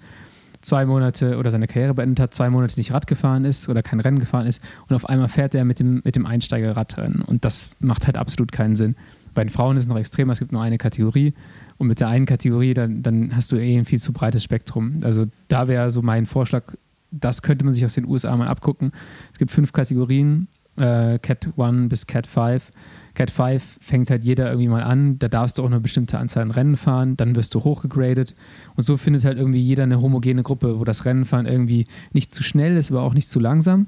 zwei Monate oder seine Karriere beendet hat, zwei Monate nicht Rad gefahren ist oder kein Rennen gefahren ist und auf einmal fährt er mit dem, mit dem Einsteiger Radrennen. Und das macht halt absolut keinen Sinn. Bei den Frauen ist es noch extremer, es gibt nur eine Kategorie und mit der einen Kategorie, dann, dann hast du eh ein viel zu breites Spektrum. Also da wäre so mein Vorschlag, das könnte man sich aus den USA mal abgucken. Es gibt fünf Kategorien, äh, Cat 1 bis Cat 5. Cat 5 fängt halt jeder irgendwie mal an, da darfst du auch eine bestimmte Anzahl an Rennen fahren, dann wirst du hochgegradet und so findet halt irgendwie jeder eine homogene Gruppe, wo das Rennenfahren irgendwie nicht zu schnell ist, aber auch nicht zu langsam.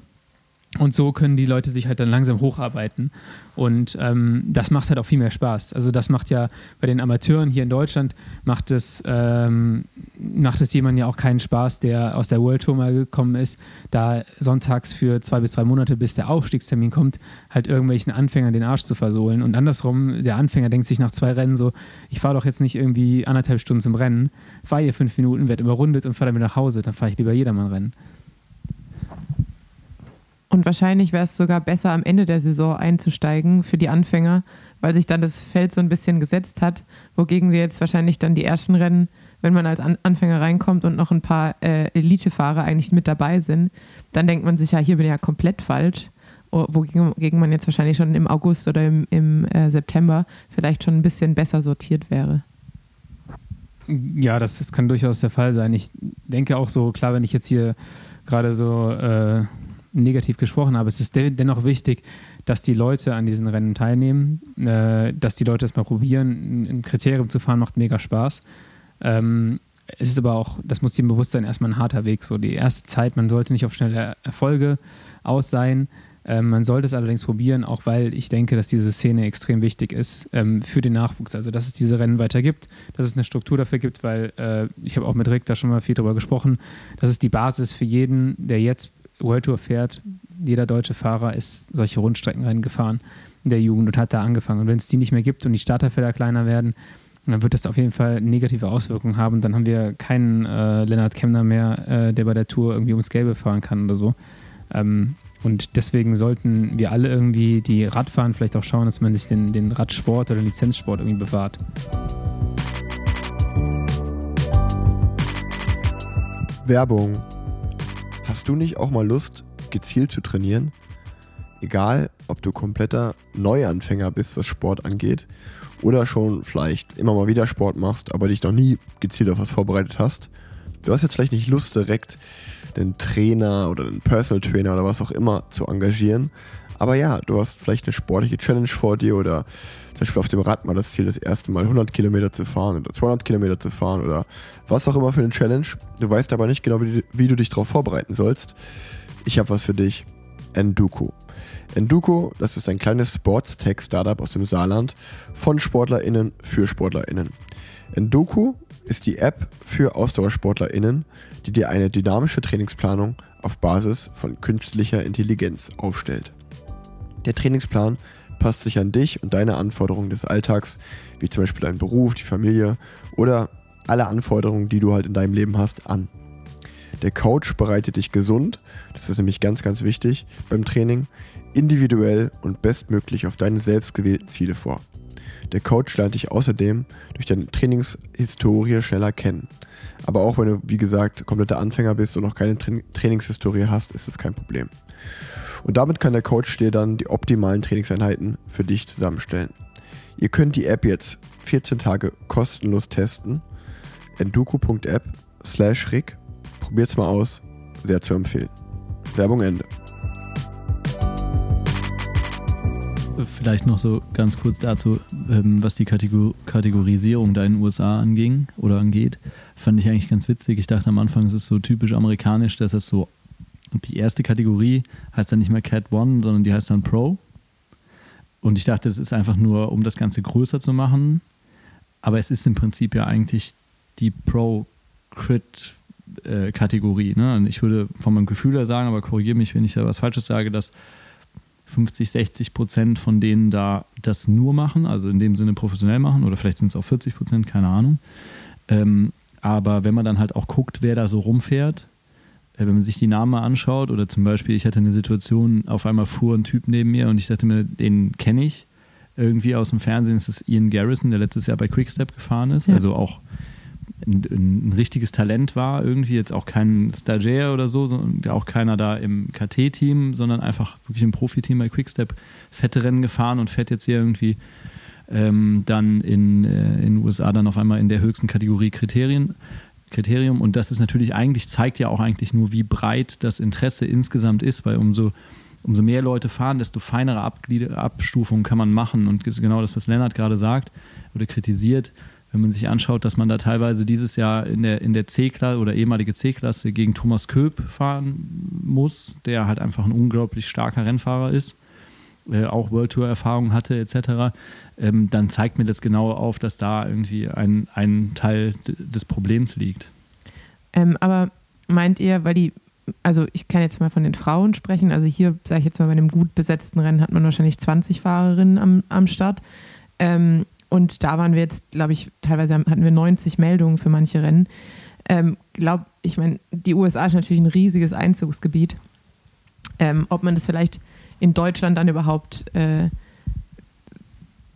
Und so können die Leute sich halt dann langsam hocharbeiten. Und ähm, das macht halt auch viel mehr Spaß. Also das macht ja bei den Amateuren hier in Deutschland, macht es, ähm, macht es jemand ja auch keinen Spaß, der aus der World Tour mal gekommen ist, da sonntags für zwei bis drei Monate, bis der Aufstiegstermin kommt, halt irgendwelchen Anfängern den Arsch zu versohlen. Und andersrum, der Anfänger denkt sich nach zwei Rennen so, ich fahre doch jetzt nicht irgendwie anderthalb Stunden zum Rennen, fahre hier fünf Minuten, werde überrundet und fahre dann wieder nach Hause. Dann fahre ich lieber jedermann Rennen. Und wahrscheinlich wäre es sogar besser, am Ende der Saison einzusteigen für die Anfänger, weil sich dann das Feld so ein bisschen gesetzt hat, wogegen wir jetzt wahrscheinlich dann die ersten Rennen, wenn man als An Anfänger reinkommt und noch ein paar äh, Elitefahrer eigentlich mit dabei sind, dann denkt man sich ja, hier bin ich ja komplett falsch. Wogegen man jetzt wahrscheinlich schon im August oder im, im äh, September vielleicht schon ein bisschen besser sortiert wäre. Ja, das, das kann durchaus der Fall sein. Ich denke auch so, klar, wenn ich jetzt hier gerade so äh, negativ gesprochen habe. Es ist dennoch wichtig, dass die Leute an diesen Rennen teilnehmen, äh, dass die Leute es mal probieren. Ein Kriterium zu fahren macht mega Spaß. Ähm, es ist aber auch, das muss dem bewusst sein, erstmal ein harter Weg. So die erste Zeit, man sollte nicht auf schnelle Erfolge aus sein. Ähm, man sollte es allerdings probieren, auch weil ich denke, dass diese Szene extrem wichtig ist ähm, für den Nachwuchs. Also, dass es diese Rennen weiter gibt, dass es eine Struktur dafür gibt, weil äh, ich habe auch mit Rick da schon mal viel drüber gesprochen. Das ist die Basis für jeden, der jetzt World Tour fährt, jeder deutsche Fahrer ist solche Rundstreckenrennen gefahren in der Jugend und hat da angefangen. Und wenn es die nicht mehr gibt und die Starterfelder kleiner werden, dann wird das auf jeden Fall negative Auswirkungen haben. Dann haben wir keinen äh, Lennart Kemner mehr, äh, der bei der Tour irgendwie ums Gelbe fahren kann oder so. Ähm, und deswegen sollten wir alle irgendwie, die Radfahren, vielleicht auch schauen, dass man sich den, den Radsport oder den Lizenzsport irgendwie bewahrt. Werbung Hast du nicht auch mal Lust, gezielt zu trainieren? Egal, ob du kompletter Neuanfänger bist, was Sport angeht, oder schon vielleicht immer mal wieder Sport machst, aber dich noch nie gezielt auf was vorbereitet hast. Du hast jetzt vielleicht nicht Lust, direkt einen Trainer oder einen Personal Trainer oder was auch immer zu engagieren. Aber ja, du hast vielleicht eine sportliche Challenge vor dir oder zum Beispiel auf dem Rad mal das Ziel, das erste Mal 100 Kilometer zu fahren oder 200 Kilometer zu fahren oder was auch immer für eine Challenge. Du weißt aber nicht genau, wie, du dich darauf vorbereiten sollst. Ich habe was für dich. Enduko. Enduko, das ist ein kleines Sports-Tech-Startup aus dem Saarland von SportlerInnen für SportlerInnen. Enduko ist die App für AusdauersportlerInnen, die dir eine dynamische Trainingsplanung auf Basis von künstlicher Intelligenz aufstellt. Der Trainingsplan passt sich an dich und deine Anforderungen des Alltags, wie zum Beispiel dein Beruf, die Familie oder alle Anforderungen, die du halt in deinem Leben hast, an. Der Coach bereitet dich gesund, das ist nämlich ganz, ganz wichtig beim Training, individuell und bestmöglich auf deine selbstgewählten Ziele vor. Der Coach lernt dich außerdem durch deine Trainingshistorie schneller kennen. Aber auch wenn du, wie gesagt, kompletter Anfänger bist und noch keine Tra Trainingshistorie hast, ist das kein Problem. Und damit kann der Coach dir dann die optimalen Trainingseinheiten für dich zusammenstellen. Ihr könnt die App jetzt 14 Tage kostenlos testen. enduko.app slash Rick. Probiert's mal aus. Sehr zu empfehlen. Werbung Ende. Vielleicht noch so ganz kurz dazu, ähm, was die Kategor Kategorisierung da in den USA anging oder angeht, fand ich eigentlich ganz witzig. Ich dachte am Anfang, es ist so typisch amerikanisch, dass es so und die erste Kategorie heißt dann nicht mehr Cat One, sondern die heißt dann Pro. Und ich dachte, das ist einfach nur, um das Ganze größer zu machen. Aber es ist im Prinzip ja eigentlich die Pro-Crit-Kategorie. Ne? Und ich würde von meinem Gefühl her sagen, aber korrigiere mich, wenn ich da was Falsches sage, dass 50, 60 Prozent von denen da das nur machen, also in dem Sinne professionell machen, oder vielleicht sind es auch 40 Prozent, keine Ahnung. Ähm, aber wenn man dann halt auch guckt, wer da so rumfährt, äh, wenn man sich die Namen mal anschaut, oder zum Beispiel, ich hatte eine Situation, auf einmal fuhr ein Typ neben mir und ich dachte mir, den kenne ich irgendwie aus dem Fernsehen. Es ist Ian Garrison, der letztes Jahr bei Quickstep gefahren ist, ja. also auch ein, ein, richtiges Talent war, irgendwie jetzt auch kein Stagiaire oder so, sondern auch keiner da im KT-Team, sondern einfach wirklich im Profiteam bei Quickstep fette Rennen gefahren und fährt jetzt hier irgendwie ähm, dann in, äh, in den USA dann auf einmal in der höchsten Kategorie Kriterien Kriterium. Und das ist natürlich eigentlich, zeigt ja auch eigentlich nur, wie breit das Interesse insgesamt ist, weil umso, umso mehr Leute fahren, desto feinere Abstufungen kann man machen. Und genau das, was Lennart gerade sagt oder kritisiert, wenn man sich anschaut, dass man da teilweise dieses Jahr in der, in der C-Klasse oder ehemalige C-Klasse gegen Thomas Köp fahren muss, der halt einfach ein unglaublich starker Rennfahrer ist, äh, auch World Tour Erfahrung hatte etc., ähm, dann zeigt mir das genau auf, dass da irgendwie ein, ein Teil des Problems liegt. Ähm, aber meint ihr, weil die, also ich kann jetzt mal von den Frauen sprechen, also hier sage ich jetzt mal bei einem gut besetzten Rennen hat man wahrscheinlich 20 Fahrerinnen am, am Start. Ähm, und da waren wir jetzt, glaube ich, teilweise hatten wir 90 Meldungen für manche Rennen. Ähm, glaub, ich meine, die USA ist natürlich ein riesiges Einzugsgebiet. Ähm, ob man das vielleicht in Deutschland dann überhaupt äh,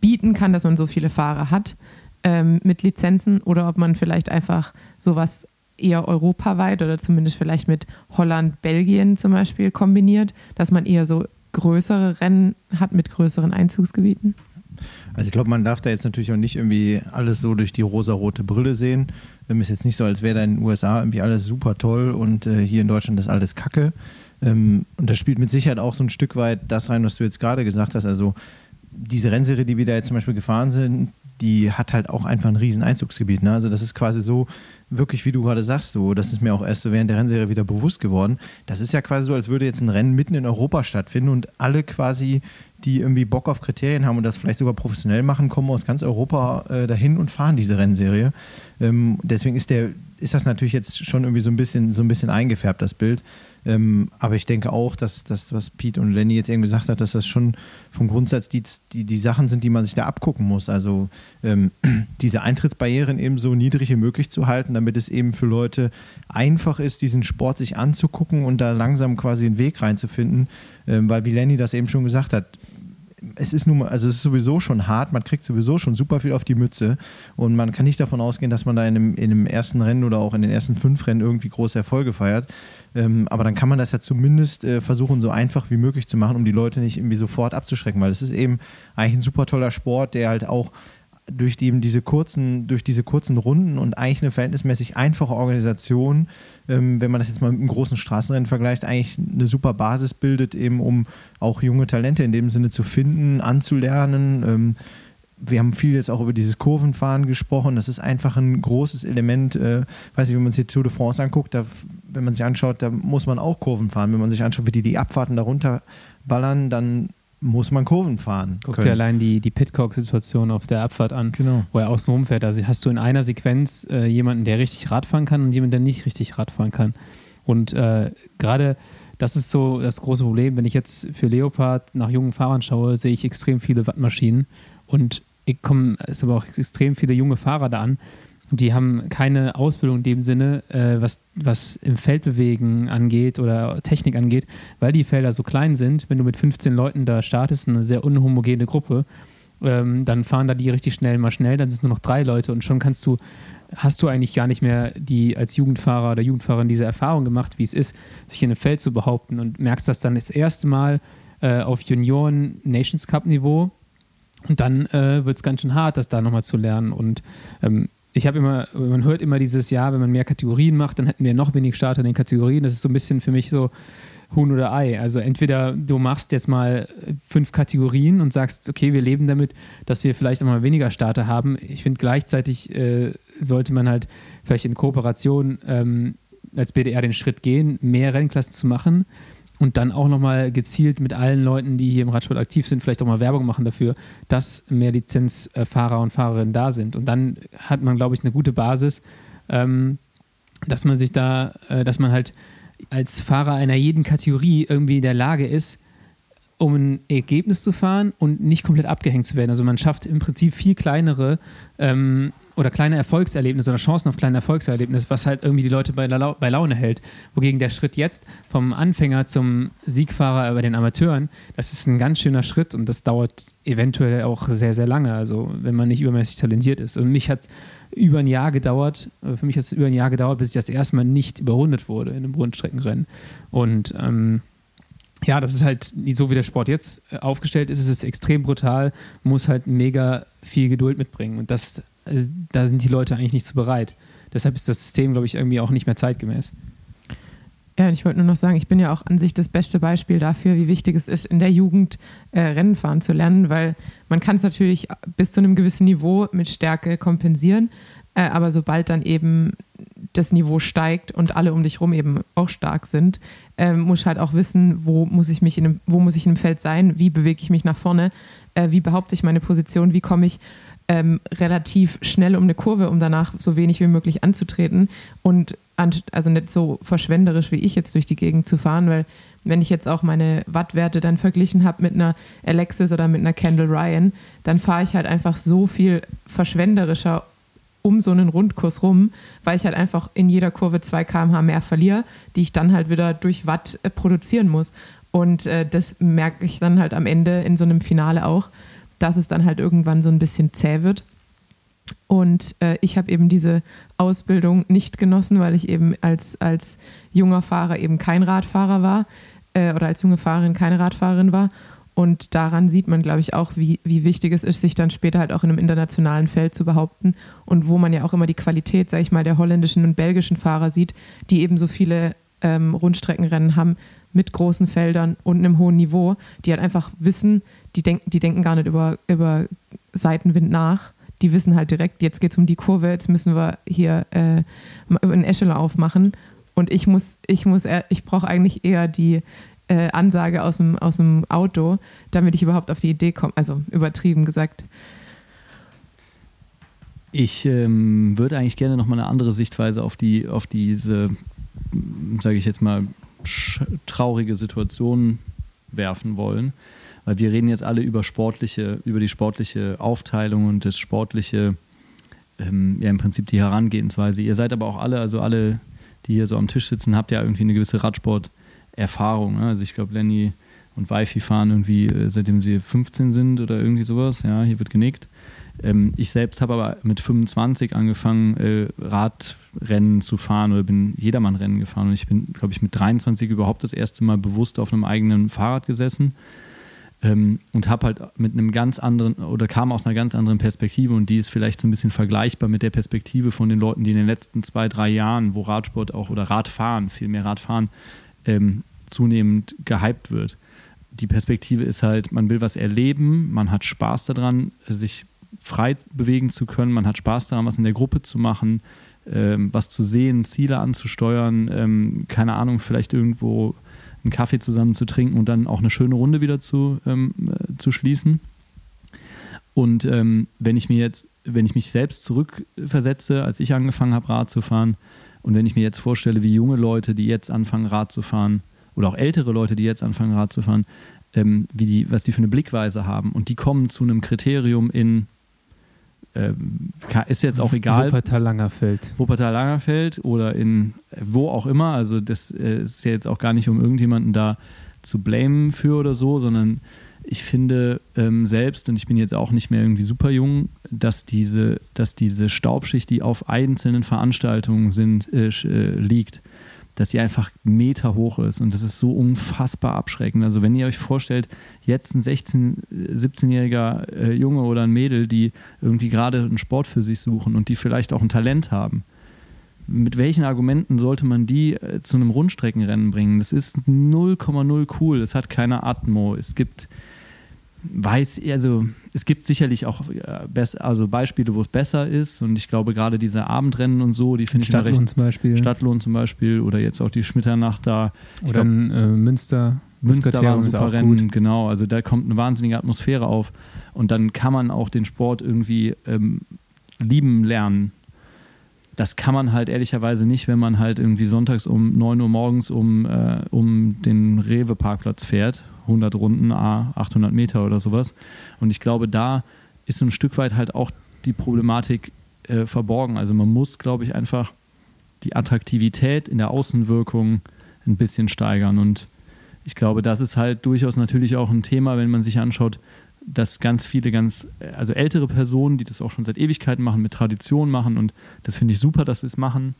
bieten kann, dass man so viele Fahrer hat ähm, mit Lizenzen oder ob man vielleicht einfach sowas eher europaweit oder zumindest vielleicht mit Holland, Belgien zum Beispiel kombiniert, dass man eher so größere Rennen hat mit größeren Einzugsgebieten? Also ich glaube, man darf da jetzt natürlich auch nicht irgendwie alles so durch die rosarote Brille sehen. Es ist jetzt nicht so, als wäre da in den USA irgendwie alles super toll und äh, hier in Deutschland ist alles Kacke. Ähm, und das spielt mit Sicherheit auch so ein Stück weit das rein, was du jetzt gerade gesagt hast. Also diese Rennserie, die wir da jetzt zum Beispiel gefahren sind, die hat halt auch einfach ein riesen Einzugsgebiet. Ne? Also das ist quasi so, wirklich, wie du gerade sagst, so, das ist mir auch erst so während der Rennserie wieder bewusst geworden. Das ist ja quasi so, als würde jetzt ein Rennen mitten in Europa stattfinden und alle quasi, die irgendwie Bock auf Kriterien haben und das vielleicht sogar professionell machen, kommen aus ganz Europa äh, dahin und fahren diese Rennserie. Ähm, deswegen ist der, ist das natürlich jetzt schon irgendwie so ein bisschen, so ein bisschen eingefärbt, das Bild. Ähm, aber ich denke auch, dass das, was Pete und Lenny jetzt eben gesagt hat, dass das schon vom Grundsatz die, die, die Sachen sind, die man sich da abgucken muss. Also ähm, diese Eintrittsbarrieren eben so niedrig wie möglich zu halten, damit es eben für Leute einfach ist, diesen Sport sich anzugucken und da langsam quasi einen Weg reinzufinden. Ähm, weil wie Lenny das eben schon gesagt hat, es ist nun mal, also es ist sowieso schon hart, man kriegt sowieso schon super viel auf die Mütze und man kann nicht davon ausgehen, dass man da in einem, in einem ersten Rennen oder auch in den ersten fünf Rennen irgendwie große Erfolge feiert. Ähm, aber dann kann man das ja zumindest äh, versuchen, so einfach wie möglich zu machen, um die Leute nicht irgendwie sofort abzuschrecken, weil es ist eben eigentlich ein super toller Sport, der halt auch durch die, diese kurzen, durch diese kurzen Runden und eigentlich eine verhältnismäßig einfache Organisation, ähm, wenn man das jetzt mal mit einem großen Straßenrennen vergleicht, eigentlich eine super Basis bildet, eben um auch junge Talente in dem Sinne zu finden, anzulernen. Ähm, wir haben viel jetzt auch über dieses Kurvenfahren gesprochen. Das ist einfach ein großes Element. Äh, weiß nicht, wenn man sich die Tour de France anguckt, da, wenn man sich anschaut, da muss man auch Kurven fahren. Wenn man sich anschaut, wie die die Abfahrten darunter ballern, dann muss man Kurven fahren. Guck dir allein die, die Pitcock-Situation auf der Abfahrt an, genau. wo er außen rumfährt. Also hast du in einer Sequenz äh, jemanden, der richtig Radfahren kann und jemanden, der nicht richtig Radfahren kann. Und äh, gerade das ist so das große Problem. Wenn ich jetzt für Leopard nach jungen Fahrern schaue, sehe ich extrem viele Wattmaschinen und ich komme, es aber auch extrem viele junge Fahrer da an, die haben keine Ausbildung in dem Sinne, äh, was, was im Feldbewegen angeht oder Technik angeht, weil die Felder so klein sind. Wenn du mit 15 Leuten da startest, eine sehr unhomogene Gruppe, ähm, dann fahren da die richtig schnell mal schnell, dann sind es nur noch drei Leute und schon kannst du, hast du eigentlich gar nicht mehr die als Jugendfahrer oder Jugendfahrerin diese Erfahrung gemacht, wie es ist, sich in einem Feld zu behaupten und merkst das dann das erste Mal äh, auf Junioren Nations Cup Niveau und dann äh, wird es ganz schön hart, das da nochmal zu lernen und ähm, ich habe immer, man hört immer dieses Jahr, wenn man mehr Kategorien macht, dann hätten wir noch wenig Starter in den Kategorien. Das ist so ein bisschen für mich so Huhn oder Ei. Also entweder du machst jetzt mal fünf Kategorien und sagst, okay, wir leben damit, dass wir vielleicht auch mal weniger Starter haben. Ich finde gleichzeitig äh, sollte man halt vielleicht in Kooperation ähm, als BDR den Schritt gehen, mehr Rennklassen zu machen und dann auch nochmal gezielt mit allen Leuten, die hier im Radsport aktiv sind, vielleicht auch mal Werbung machen dafür, dass mehr Lizenzfahrer und Fahrerinnen da sind. Und dann hat man, glaube ich, eine gute Basis, ähm, dass man sich da, äh, dass man halt als Fahrer einer jeden Kategorie irgendwie in der Lage ist, um ein Ergebnis zu fahren und nicht komplett abgehängt zu werden. Also man schafft im Prinzip viel kleinere ähm, oder kleine Erfolgserlebnisse oder Chancen auf kleine Erfolgserlebnisse, was halt irgendwie die Leute bei, La bei Laune hält. Wogegen der Schritt jetzt vom Anfänger zum Siegfahrer bei den Amateuren, das ist ein ganz schöner Schritt und das dauert eventuell auch sehr, sehr lange, also wenn man nicht übermäßig talentiert ist. Und mich hat es über ein Jahr gedauert, äh, für mich hat es über ein Jahr gedauert, bis ich das erste Mal nicht überrundet wurde in einem Rundstreckenrennen. Und ähm, ja, das ist halt so, wie der Sport jetzt äh, aufgestellt ist, es ist extrem brutal, muss halt mega viel Geduld mitbringen. Und das also, da sind die Leute eigentlich nicht so bereit. Deshalb ist das System, glaube ich, irgendwie auch nicht mehr zeitgemäß. Ja, ich wollte nur noch sagen, ich bin ja auch an sich das beste Beispiel dafür, wie wichtig es ist, in der Jugend äh, Rennen fahren zu lernen, weil man kann es natürlich bis zu einem gewissen Niveau mit Stärke kompensieren, äh, aber sobald dann eben das Niveau steigt und alle um dich rum eben auch stark sind, äh, muss halt auch wissen, wo muss ich mich in einem, wo muss ich in Feld sein, wie bewege ich mich nach vorne, äh, wie behaupte ich meine Position, wie komme ich ähm, relativ schnell um eine Kurve, um danach so wenig wie möglich anzutreten und an, also nicht so verschwenderisch wie ich jetzt durch die Gegend zu fahren, weil wenn ich jetzt auch meine Wattwerte dann verglichen habe mit einer Alexis oder mit einer Kendall Ryan, dann fahre ich halt einfach so viel verschwenderischer um so einen Rundkurs rum, weil ich halt einfach in jeder Kurve 2 km/h mehr verliere, die ich dann halt wieder durch Watt äh, produzieren muss. Und äh, das merke ich dann halt am Ende in so einem Finale auch, dass es dann halt irgendwann so ein bisschen zäh wird. Und äh, ich habe eben diese Ausbildung nicht genossen, weil ich eben als, als junger Fahrer eben kein Radfahrer war äh, oder als junge Fahrerin keine Radfahrerin war. Und daran sieht man, glaube ich, auch, wie, wie wichtig es ist, sich dann später halt auch in einem internationalen Feld zu behaupten. Und wo man ja auch immer die Qualität, sage ich mal, der holländischen und belgischen Fahrer sieht, die eben so viele ähm, Rundstreckenrennen haben mit großen Feldern und einem hohen Niveau, die halt einfach wissen, die, denk, die denken gar nicht über, über Seitenwind nach. Die wissen halt direkt, jetzt geht es um die Kurve, jetzt müssen wir hier äh, einen Echelon aufmachen. Und ich muss, ich muss, ich brauche eigentlich eher die, äh, Ansage aus dem, aus dem Auto, damit ich überhaupt auf die Idee komme. Also übertrieben gesagt. Ich ähm, würde eigentlich gerne nochmal eine andere Sichtweise auf, die, auf diese, sage ich jetzt mal, traurige Situation werfen wollen. Weil wir reden jetzt alle über sportliche, über die sportliche Aufteilung und das sportliche, ähm, ja im Prinzip die Herangehensweise. Ihr seid aber auch alle, also alle, die hier so am Tisch sitzen, habt ja irgendwie eine gewisse Radsport- Erfahrung. Ne? Also ich glaube, Lenny und Wifi fahren irgendwie, äh, seitdem sie 15 sind oder irgendwie sowas. Ja, hier wird genickt. Ähm, ich selbst habe aber mit 25 angefangen, äh, Radrennen zu fahren oder bin Jedermannrennen gefahren. Und ich bin, glaube ich, mit 23 überhaupt das erste Mal bewusst auf einem eigenen Fahrrad gesessen. Ähm, und habe halt mit einem ganz anderen oder kam aus einer ganz anderen Perspektive und die ist vielleicht so ein bisschen vergleichbar mit der Perspektive von den Leuten, die in den letzten zwei, drei Jahren, wo Radsport auch oder Radfahren, viel mehr Radfahren, ähm, zunehmend gehypt wird. Die Perspektive ist halt, man will was erleben, man hat Spaß daran, sich frei bewegen zu können, man hat Spaß daran, was in der Gruppe zu machen, ähm, was zu sehen, Ziele anzusteuern, ähm, keine Ahnung, vielleicht irgendwo einen Kaffee zusammen zu trinken und dann auch eine schöne Runde wieder zu, ähm, äh, zu schließen. Und ähm, wenn ich mir jetzt, wenn ich mich selbst zurückversetze, als ich angefangen habe, Rad zu fahren, und wenn ich mir jetzt vorstelle, wie junge Leute, die jetzt anfangen, Rad zu fahren, oder auch ältere Leute, die jetzt anfangen, Rad zu fahren, ähm, wie die, was die für eine Blickweise haben. Und die kommen zu einem Kriterium in, ist jetzt auch egal. Wuppertal-Langerfeld. Wuppertal-Langerfeld oder in wo auch immer. Also, das äh, ist ja jetzt auch gar nicht, um irgendjemanden da zu blamen für oder so, sondern ich finde ähm, selbst, und ich bin jetzt auch nicht mehr irgendwie super jung, dass diese, dass diese Staubschicht, die auf einzelnen Veranstaltungen sind, äh, äh, liegt, dass sie einfach Meter hoch ist und das ist so unfassbar abschreckend. Also wenn ihr euch vorstellt, jetzt ein 16-, 17-jähriger äh, Junge oder ein Mädel, die irgendwie gerade einen Sport für sich suchen und die vielleicht auch ein Talent haben, mit welchen Argumenten sollte man die äh, zu einem Rundstreckenrennen bringen? Das ist 0,0 cool, es hat keine Atmo, es gibt weiß, also es gibt sicherlich auch äh, also Beispiele, wo es besser ist und ich glaube gerade diese Abendrennen und so, die finde ich da recht. zum Beispiel. Stadtlohn zum Beispiel oder jetzt auch die Schmitternacht da. Ich oder glaub, äh, Münster. Münster war ein super Rennen, gut. genau. Also da kommt eine wahnsinnige Atmosphäre auf und dann kann man auch den Sport irgendwie ähm, lieben lernen. Das kann man halt ehrlicherweise nicht, wenn man halt irgendwie sonntags um 9 Uhr morgens um, äh, um den Rewe-Parkplatz fährt 100 Runden, 800 Meter oder sowas. Und ich glaube, da ist ein Stück weit halt auch die Problematik äh, verborgen. Also man muss, glaube ich, einfach die Attraktivität in der Außenwirkung ein bisschen steigern. Und ich glaube, das ist halt durchaus natürlich auch ein Thema, wenn man sich anschaut, dass ganz viele ganz, also ältere Personen, die das auch schon seit Ewigkeiten machen, mit Tradition machen und das finde ich super, dass sie es machen,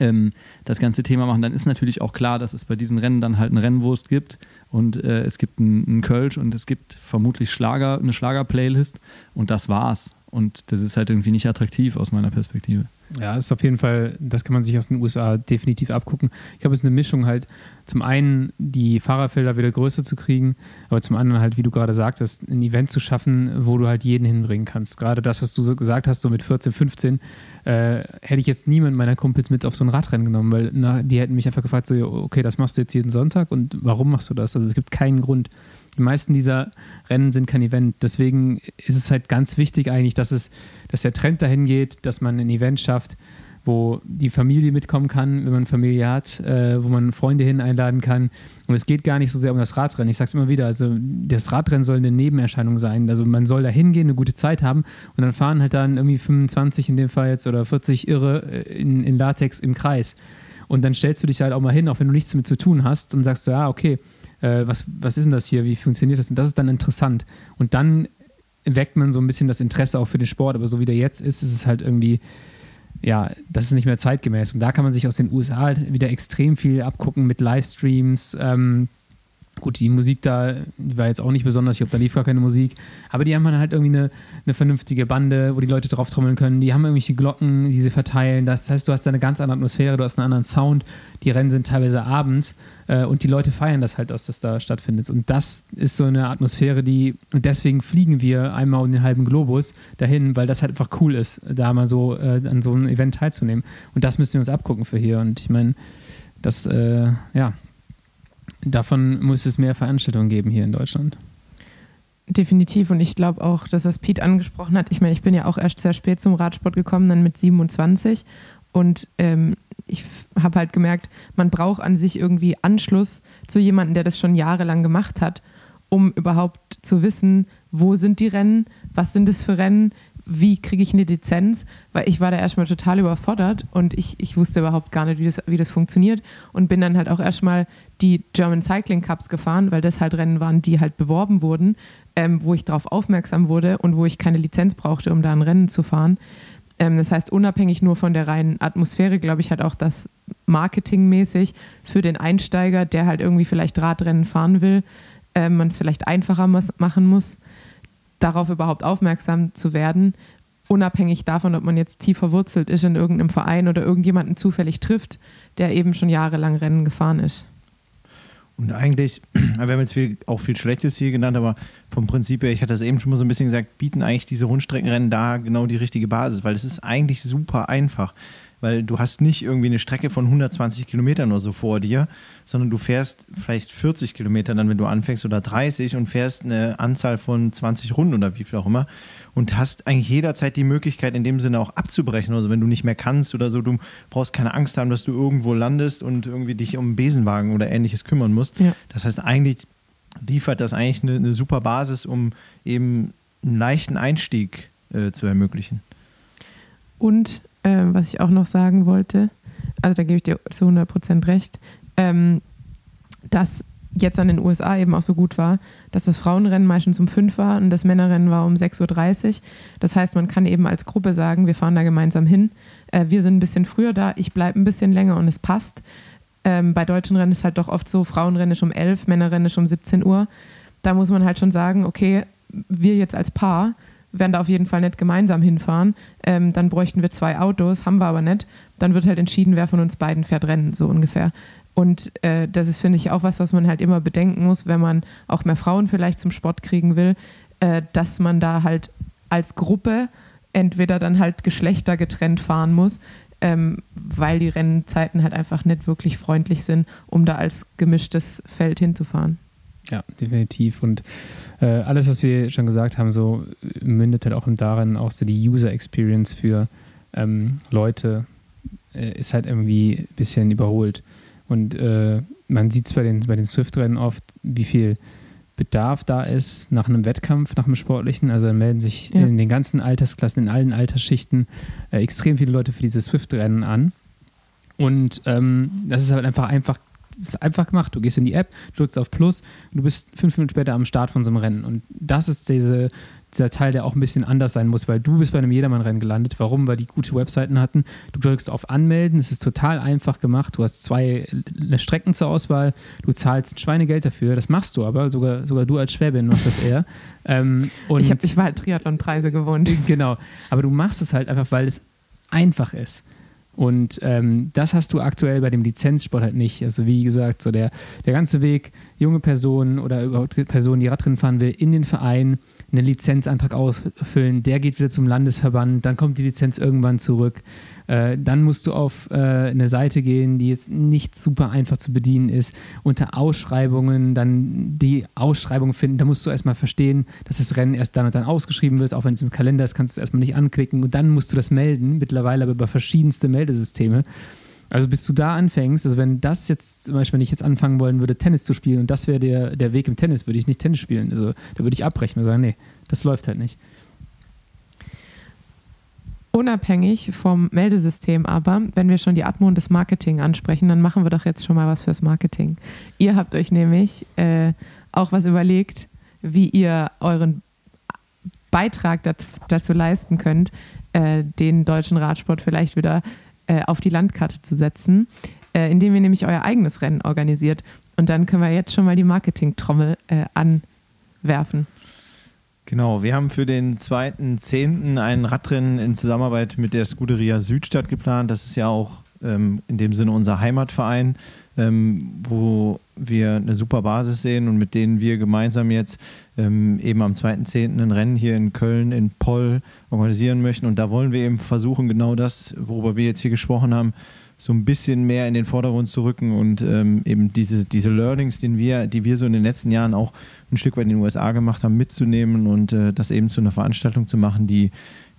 ähm, das ganze Thema machen, dann ist natürlich auch klar, dass es bei diesen Rennen dann halt eine Rennwurst gibt und äh, es gibt einen Kölsch und es gibt vermutlich Schlager, eine Schlager-Playlist und das war's. Und das ist halt irgendwie nicht attraktiv aus meiner Perspektive. Ja, ist auf jeden Fall, das kann man sich aus den USA definitiv abgucken. Ich glaube, es ist eine Mischung halt, zum einen die Fahrerfelder wieder größer zu kriegen, aber zum anderen halt, wie du gerade sagtest, ein Event zu schaffen, wo du halt jeden hinbringen kannst. Gerade das, was du so gesagt hast, so mit 14, 15, äh, hätte ich jetzt niemand meiner Kumpels mit auf so ein Radrennen genommen, weil na, die hätten mich einfach gefragt, so, okay, das machst du jetzt jeden Sonntag und warum machst du das? Also es gibt keinen Grund. Die meisten dieser Rennen sind kein Event. Deswegen ist es halt ganz wichtig eigentlich, dass es, dass der Trend dahin geht, dass man ein Event schafft, wo die Familie mitkommen kann, wenn man Familie hat, äh, wo man Freunde hin einladen kann. Und es geht gar nicht so sehr um das Radrennen. Ich sage es immer wieder, also das Radrennen soll eine Nebenerscheinung sein. Also man soll da hingehen, eine gute Zeit haben und dann fahren halt dann irgendwie 25 in dem Fall jetzt oder 40 Irre äh, in, in Latex im Kreis. Und dann stellst du dich halt auch mal hin, auch wenn du nichts damit zu tun hast und sagst so, ja, okay, äh, was, was ist denn das hier, wie funktioniert das? Und das ist dann interessant. Und dann weckt man so ein bisschen das Interesse auch für den Sport, aber so wie der jetzt ist, ist es halt irgendwie, ja, das ist nicht mehr zeitgemäß. Und da kann man sich aus den USA halt wieder extrem viel abgucken mit Livestreams, ähm, Gut, die Musik da, die war jetzt auch nicht besonders, ich glaube, da lief gar keine Musik. Aber die haben halt irgendwie eine, eine vernünftige Bande, wo die Leute drauf trommeln können. Die haben irgendwelche Glocken, die sie verteilen. Das heißt, du hast da eine ganz andere Atmosphäre, du hast einen anderen Sound. Die Rennen sind teilweise abends und die Leute feiern das halt, dass das da stattfindet. Und das ist so eine Atmosphäre, die, und deswegen fliegen wir einmal um den halben Globus dahin, weil das halt einfach cool ist, da mal so äh, an so einem Event teilzunehmen. Und das müssen wir uns abgucken für hier. Und ich meine, das, äh, ja, davon muss es mehr Veranstaltungen geben hier in Deutschland. Definitiv. Und ich glaube auch, dass das Pete angesprochen hat. Ich meine, ich bin ja auch erst sehr spät zum Radsport gekommen, dann mit 27. Und ähm, ich habe halt gemerkt, man braucht an sich irgendwie Anschluss zu jemandem, der das schon jahrelang gemacht hat, um überhaupt zu wissen, wo sind die Rennen, was sind es für Rennen, wie kriege ich eine Lizenz, weil ich war da erstmal total überfordert und ich, ich wusste überhaupt gar nicht, wie das, wie das funktioniert und bin dann halt auch erstmal die German Cycling Cups gefahren, weil das halt Rennen waren, die halt beworben wurden, ähm, wo ich darauf aufmerksam wurde und wo ich keine Lizenz brauchte, um da ein Rennen zu fahren. Ähm, das heißt, unabhängig nur von der reinen Atmosphäre, glaube ich, hat auch das marketingmäßig für den Einsteiger, der halt irgendwie vielleicht Radrennen fahren will, äh, man es vielleicht einfacher machen muss darauf überhaupt aufmerksam zu werden, unabhängig davon, ob man jetzt tief verwurzelt ist in irgendeinem Verein oder irgendjemanden zufällig trifft, der eben schon jahrelang Rennen gefahren ist. Und eigentlich, wir haben jetzt viel, auch viel Schlechtes hier genannt, aber vom Prinzip her, ich hatte das eben schon mal so ein bisschen gesagt, bieten eigentlich diese Rundstreckenrennen da genau die richtige Basis, weil es ist eigentlich super einfach weil du hast nicht irgendwie eine Strecke von 120 Kilometern oder so vor dir, sondern du fährst vielleicht 40 Kilometer dann, wenn du anfängst oder 30 und fährst eine Anzahl von 20 Runden oder wie viel auch immer und hast eigentlich jederzeit die Möglichkeit in dem Sinne auch abzubrechen. Also wenn du nicht mehr kannst oder so, du brauchst keine Angst haben, dass du irgendwo landest und irgendwie dich um einen Besenwagen oder ähnliches kümmern musst. Ja. Das heißt, eigentlich liefert das eigentlich eine, eine, super Basis, um eben einen leichten Einstieg äh, zu ermöglichen. Und äh, was ich auch noch sagen wollte, also da gebe ich dir zu 100 Prozent recht, ähm, dass jetzt an den USA eben auch so gut war, dass das Frauenrennen meistens um 5 war und das Männerrennen war um 6.30 Uhr. Das heißt, man kann eben als Gruppe sagen, wir fahren da gemeinsam hin. Äh, wir sind ein bisschen früher da, ich bleibe ein bisschen länger und es passt. Ähm, bei deutschen Rennen ist halt doch oft so, Frauenrennen ist um 11, Männerrennen ist um 17 Uhr. Da muss man halt schon sagen, okay, wir jetzt als Paar werden da auf jeden Fall nicht gemeinsam hinfahren. Ähm, dann bräuchten wir zwei Autos, haben wir aber nicht. Dann wird halt entschieden, wer von uns beiden fährt Rennen, so ungefähr. Und äh, das ist, finde ich, auch was, was man halt immer bedenken muss, wenn man auch mehr Frauen vielleicht zum Sport kriegen will, äh, dass man da halt als Gruppe entweder dann halt geschlechtergetrennt fahren muss, ähm, weil die Rennzeiten halt einfach nicht wirklich freundlich sind, um da als gemischtes Feld hinzufahren. Ja, definitiv. Und äh, alles, was wir schon gesagt haben, so mündet halt auch darin, auch so die User Experience für ähm, Leute äh, ist halt irgendwie ein bisschen überholt. Und äh, man sieht es bei den, bei den Swift-Rennen oft, wie viel Bedarf da ist nach einem Wettkampf, nach einem sportlichen. Also melden sich ja. in den ganzen Altersklassen, in allen Altersschichten äh, extrem viele Leute für diese Swift-Rennen an. Und ähm, das ist halt einfach einfach das ist einfach gemacht. Du gehst in die App, drückst auf Plus und du bist fünf Minuten später am Start von so einem Rennen. Und das ist diese, dieser Teil, der auch ein bisschen anders sein muss, weil du bist bei einem Jedermann-Rennen gelandet. Warum? Weil die gute Webseiten hatten. Du drückst auf Anmelden, es ist total einfach gemacht. Du hast zwei Strecken zur Auswahl, du zahlst Schweinegeld dafür. Das machst du aber, sogar, sogar du als Schwäbin machst das eher. ähm, ich, hab, ich war halt Triathlon-Preise gewohnt. Genau, aber du machst es halt einfach, weil es einfach ist. Und ähm, das hast du aktuell bei dem Lizenzsport halt nicht. Also wie gesagt, so der, der ganze Weg, junge Personen oder überhaupt Personen, die Radrennen fahren will, in den Verein, einen Lizenzantrag ausfüllen, der geht wieder zum Landesverband, dann kommt die Lizenz irgendwann zurück. Äh, dann musst du auf äh, eine Seite gehen, die jetzt nicht super einfach zu bedienen ist, unter Ausschreibungen dann die Ausschreibung finden. Da musst du erstmal verstehen, dass das Rennen erst dann und dann ausgeschrieben wird, auch wenn es im Kalender ist, kannst du es erstmal nicht anklicken und dann musst du das melden, mittlerweile aber über verschiedenste Meldesysteme. Also bis du da anfängst, also wenn das jetzt zum Beispiel, wenn ich jetzt anfangen wollen würde, Tennis zu spielen und das wäre der, der Weg im Tennis, würde ich nicht Tennis spielen. Also da würde ich abbrechen und sagen, nee, das läuft halt nicht. Unabhängig vom Meldesystem aber, wenn wir schon die Atmo und das Marketing ansprechen, dann machen wir doch jetzt schon mal was fürs Marketing. Ihr habt euch nämlich äh, auch was überlegt, wie ihr euren Beitrag dazu, dazu leisten könnt, äh, den deutschen Radsport vielleicht wieder äh, auf die Landkarte zu setzen, äh, indem ihr nämlich euer eigenes Rennen organisiert. Und dann können wir jetzt schon mal die Marketing-Trommel äh, anwerfen. Genau, wir haben für den 2.10. ein Radrennen in Zusammenarbeit mit der Scuderia Südstadt geplant. Das ist ja auch ähm, in dem Sinne unser Heimatverein, ähm, wo wir eine super Basis sehen und mit denen wir gemeinsam jetzt ähm, eben am 2.10. ein Rennen hier in Köln, in Poll organisieren möchten. Und da wollen wir eben versuchen, genau das, worüber wir jetzt hier gesprochen haben, so ein bisschen mehr in den Vordergrund zu rücken und ähm, eben diese, diese Learnings, den wir, die wir so in den letzten Jahren auch ein Stück weit in den USA gemacht haben, mitzunehmen und äh, das eben zu einer Veranstaltung zu machen, die,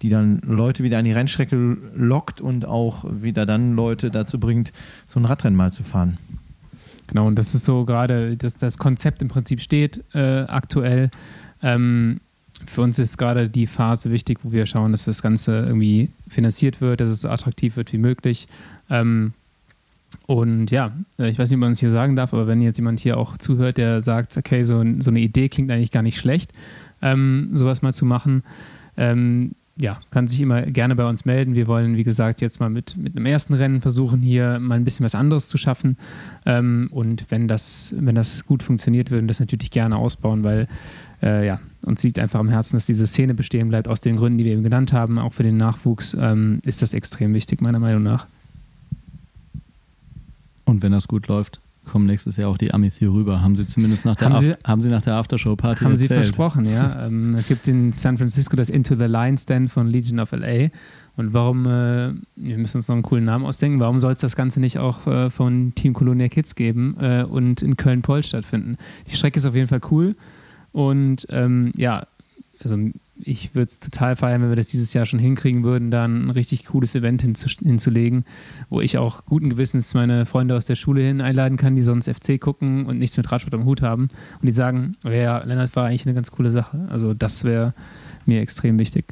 die dann Leute wieder an die Rennstrecke lockt und auch wieder dann Leute dazu bringt, so ein Radrennen mal zu fahren. Genau, und das ist so gerade, dass das Konzept im Prinzip steht äh, aktuell. Ähm, für uns ist gerade die Phase wichtig, wo wir schauen, dass das Ganze irgendwie finanziert wird, dass es so attraktiv wird wie möglich. Ähm, und ja, äh, ich weiß nicht, ob man es hier sagen darf, aber wenn jetzt jemand hier auch zuhört, der sagt, okay, so, so eine Idee klingt eigentlich gar nicht schlecht, ähm, sowas mal zu machen, ähm, ja, kann sich immer gerne bei uns melden. Wir wollen, wie gesagt, jetzt mal mit, mit einem ersten Rennen versuchen, hier mal ein bisschen was anderes zu schaffen. Ähm, und wenn das, wenn das gut funktioniert, würden wir das natürlich gerne ausbauen, weil äh, ja, uns liegt einfach am Herzen, dass diese Szene bestehen bleibt, aus den Gründen, die wir eben genannt haben. Auch für den Nachwuchs ähm, ist das extrem wichtig, meiner Meinung nach. Und wenn das gut läuft, kommen nächstes Jahr auch die Amis hier rüber. Haben sie zumindest nach der, haben sie, haben sie nach der Aftershow-Party Haben erzählt. sie versprochen, ja. Ähm, es gibt in San Francisco das Into the Line Stand von Legion of LA. Und warum, äh, wir müssen uns noch einen coolen Namen ausdenken, warum soll es das Ganze nicht auch äh, von Team Colonia Kids geben äh, und in Köln-Poll stattfinden? Die Strecke ist auf jeden Fall cool. Und ähm, ja, also ich würde es total feiern, wenn wir das dieses Jahr schon hinkriegen würden, dann ein richtig cooles Event hinzu, hinzulegen, wo ich auch guten Gewissens meine Freunde aus der Schule hin einladen kann, die sonst FC gucken und nichts mit Radsport am Hut haben. Und die sagen, ja, Lennart war eigentlich eine ganz coole Sache. Also das wäre mir extrem wichtig.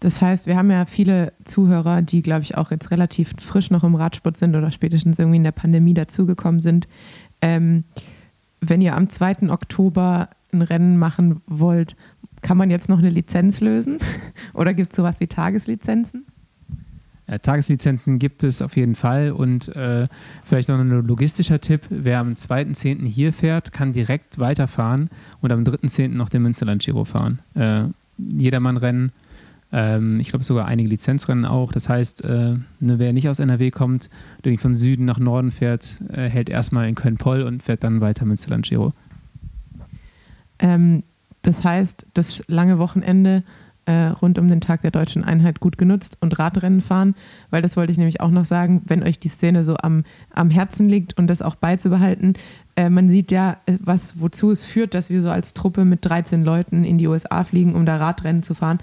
Das heißt, wir haben ja viele Zuhörer, die, glaube ich, auch jetzt relativ frisch noch im Radsport sind oder spätestens irgendwie in der Pandemie dazugekommen sind. Ähm, wenn ihr am 2. Oktober ein Rennen machen wollt, kann man jetzt noch eine Lizenz lösen? Oder gibt es sowas wie Tageslizenzen? Ja, Tageslizenzen gibt es auf jeden Fall und äh, vielleicht noch ein logistischer Tipp, wer am 2.10. hier fährt, kann direkt weiterfahren und am 3.10. noch den Münsterland Giro fahren. Äh, Jedermann-Rennen, ähm, ich glaube sogar einige Lizenzrennen auch. Das heißt, äh, ne, wer nicht aus NRW kommt, der von Süden nach Norden fährt, äh, hält erstmal in Köln-Poll und fährt dann weiter Münsterland Giro. Ähm, das heißt, das lange Wochenende äh, rund um den Tag der deutschen Einheit gut genutzt und Radrennen fahren, weil das wollte ich nämlich auch noch sagen, wenn euch die Szene so am, am Herzen liegt und das auch beizubehalten. Äh, man sieht ja, äh, was, wozu es führt, dass wir so als Truppe mit 13 Leuten in die USA fliegen, um da Radrennen zu fahren.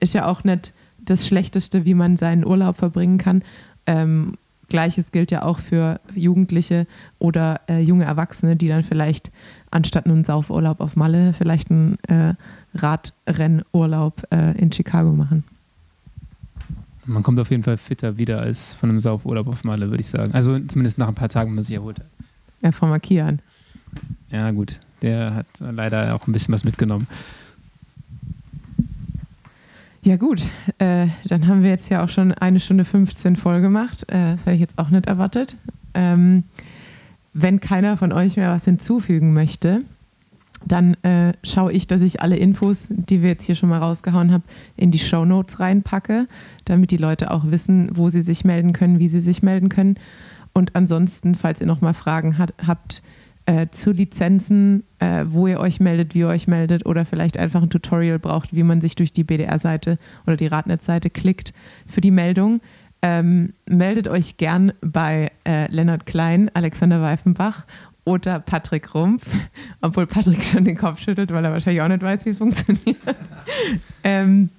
Ist ja auch nicht das Schlechteste, wie man seinen Urlaub verbringen kann. Ähm, Gleiches gilt ja auch für Jugendliche oder äh, junge Erwachsene, die dann vielleicht anstatt einen Saufurlaub auf Malle vielleicht einen äh, Radrennurlaub äh, in Chicago machen. Man kommt auf jeden Fall fitter wieder als von einem Saufurlaub auf Malle, würde ich sagen. Also zumindest nach ein paar Tagen, wenn man sich erholt hat. Ja, von Markian. Ja, gut. Der hat leider auch ein bisschen was mitgenommen. Ja gut, äh, dann haben wir jetzt ja auch schon eine Stunde 15 voll gemacht. Äh, das hätte ich jetzt auch nicht erwartet. Ähm, wenn keiner von euch mehr was hinzufügen möchte, dann äh, schaue ich, dass ich alle Infos, die wir jetzt hier schon mal rausgehauen haben, in die Show Notes reinpacke, damit die Leute auch wissen, wo sie sich melden können, wie sie sich melden können. Und ansonsten, falls ihr nochmal Fragen hat, habt äh, zu Lizenzen, äh, wo ihr euch meldet, wie ihr euch meldet oder vielleicht einfach ein Tutorial braucht, wie man sich durch die BDR-Seite oder die Radnet-Seite klickt für die Meldung, ähm, meldet euch gern bei äh, Lennart Klein, Alexander Weifenbach oder Patrick Rumpf, obwohl Patrick schon den Kopf schüttelt, weil er wahrscheinlich auch nicht weiß, wie es funktioniert. ähm,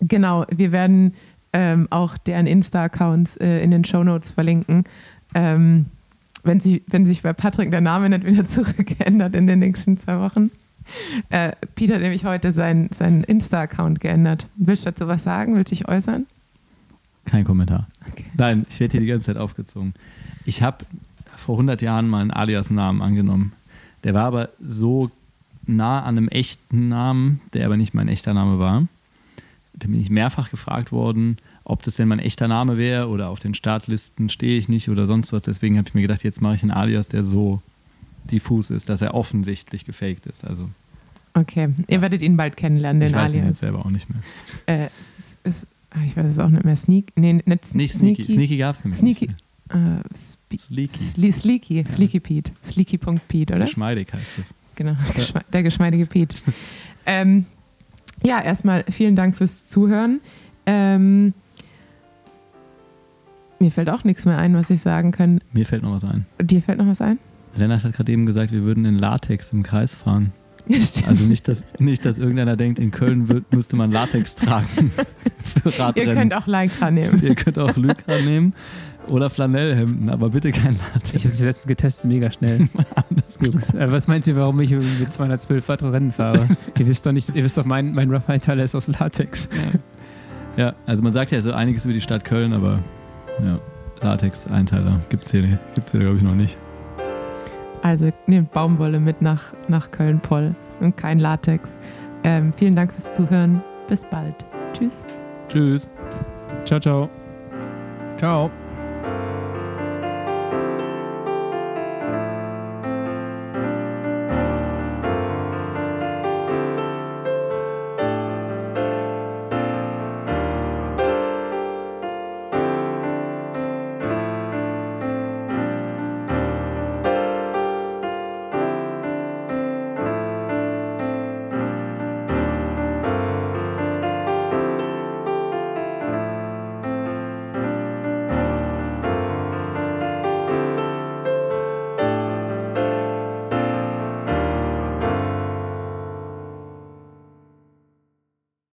genau, wir werden ähm, auch deren Insta-Accounts äh, in den Show Notes verlinken. Ähm, wenn, sie, wenn sich bei Patrick der Name nicht wieder zurückgeändert in den nächsten zwei Wochen. Äh, Peter hat nämlich heute seinen, seinen Insta-Account geändert. Willst du dazu was sagen? Willst du dich äußern? Kein Kommentar. Okay. Nein, ich werde hier die ganze Zeit aufgezogen. Ich habe vor 100 Jahren mal einen Alias-Namen angenommen. Der war aber so nah an einem echten Namen, der aber nicht mein echter Name war. Da bin ich mehrfach gefragt worden, ob das denn mein echter Name wäre oder auf den Startlisten stehe ich nicht oder sonst was. Deswegen habe ich mir gedacht, jetzt mache ich einen Alias, der so diffus ist, dass er offensichtlich gefaked ist. Also Okay, ihr werdet ihn bald kennenlernen, den ich weiß ihn Alias. jetzt selber auch nicht mehr. Äh, es es, ah, ich weiß es auch nicht mehr. Sneak, nee, nicht, Nicht Sneaky. Sneaky gab es nämlich Sneaky. nicht Äh, Spe- Sleeky. Sle Sleeky, Sleeky Pete. Sleeky.pete, mehr. oder? Geschmeidig heißt das. Genau, der geschmeidige Pete. ähm, ja, erstmal vielen Dank fürs Zuhören. Ähm, mir fällt auch nichts mehr ein, was ich sagen kann. Mir fällt noch was ein. Dir fällt noch was ein? Lennart hat gerade eben gesagt, wir würden in Latex im Kreis fahren. Ja, stimmt. Also nicht, dass, nicht, dass irgendeiner denkt, in Köln wird, müsste man Latex tragen für Ihr Radrennen. könnt auch Lycra nehmen. Ihr könnt auch Lycra nehmen oder Flanellhemden, aber bitte kein Ich habe Latex. es letztens getestet, mega schnell. Jungs, äh, was meint ihr, warum ich irgendwie mit 212 Watt Rennen fahre? ihr wisst doch nicht, ihr wisst doch, mein, mein Rough Einteiler ist aus Latex. Ja, also man sagt ja so einiges über die Stadt Köln, aber ja, Latex-Einteiler gibt es hier, gibt's hier glaube ich, noch nicht. Also nehmt Baumwolle mit nach, nach Köln-Poll und kein Latex. Ähm, vielen Dank fürs Zuhören. Bis bald. Tschüss. Tschüss. Ciao, ciao. Ciao.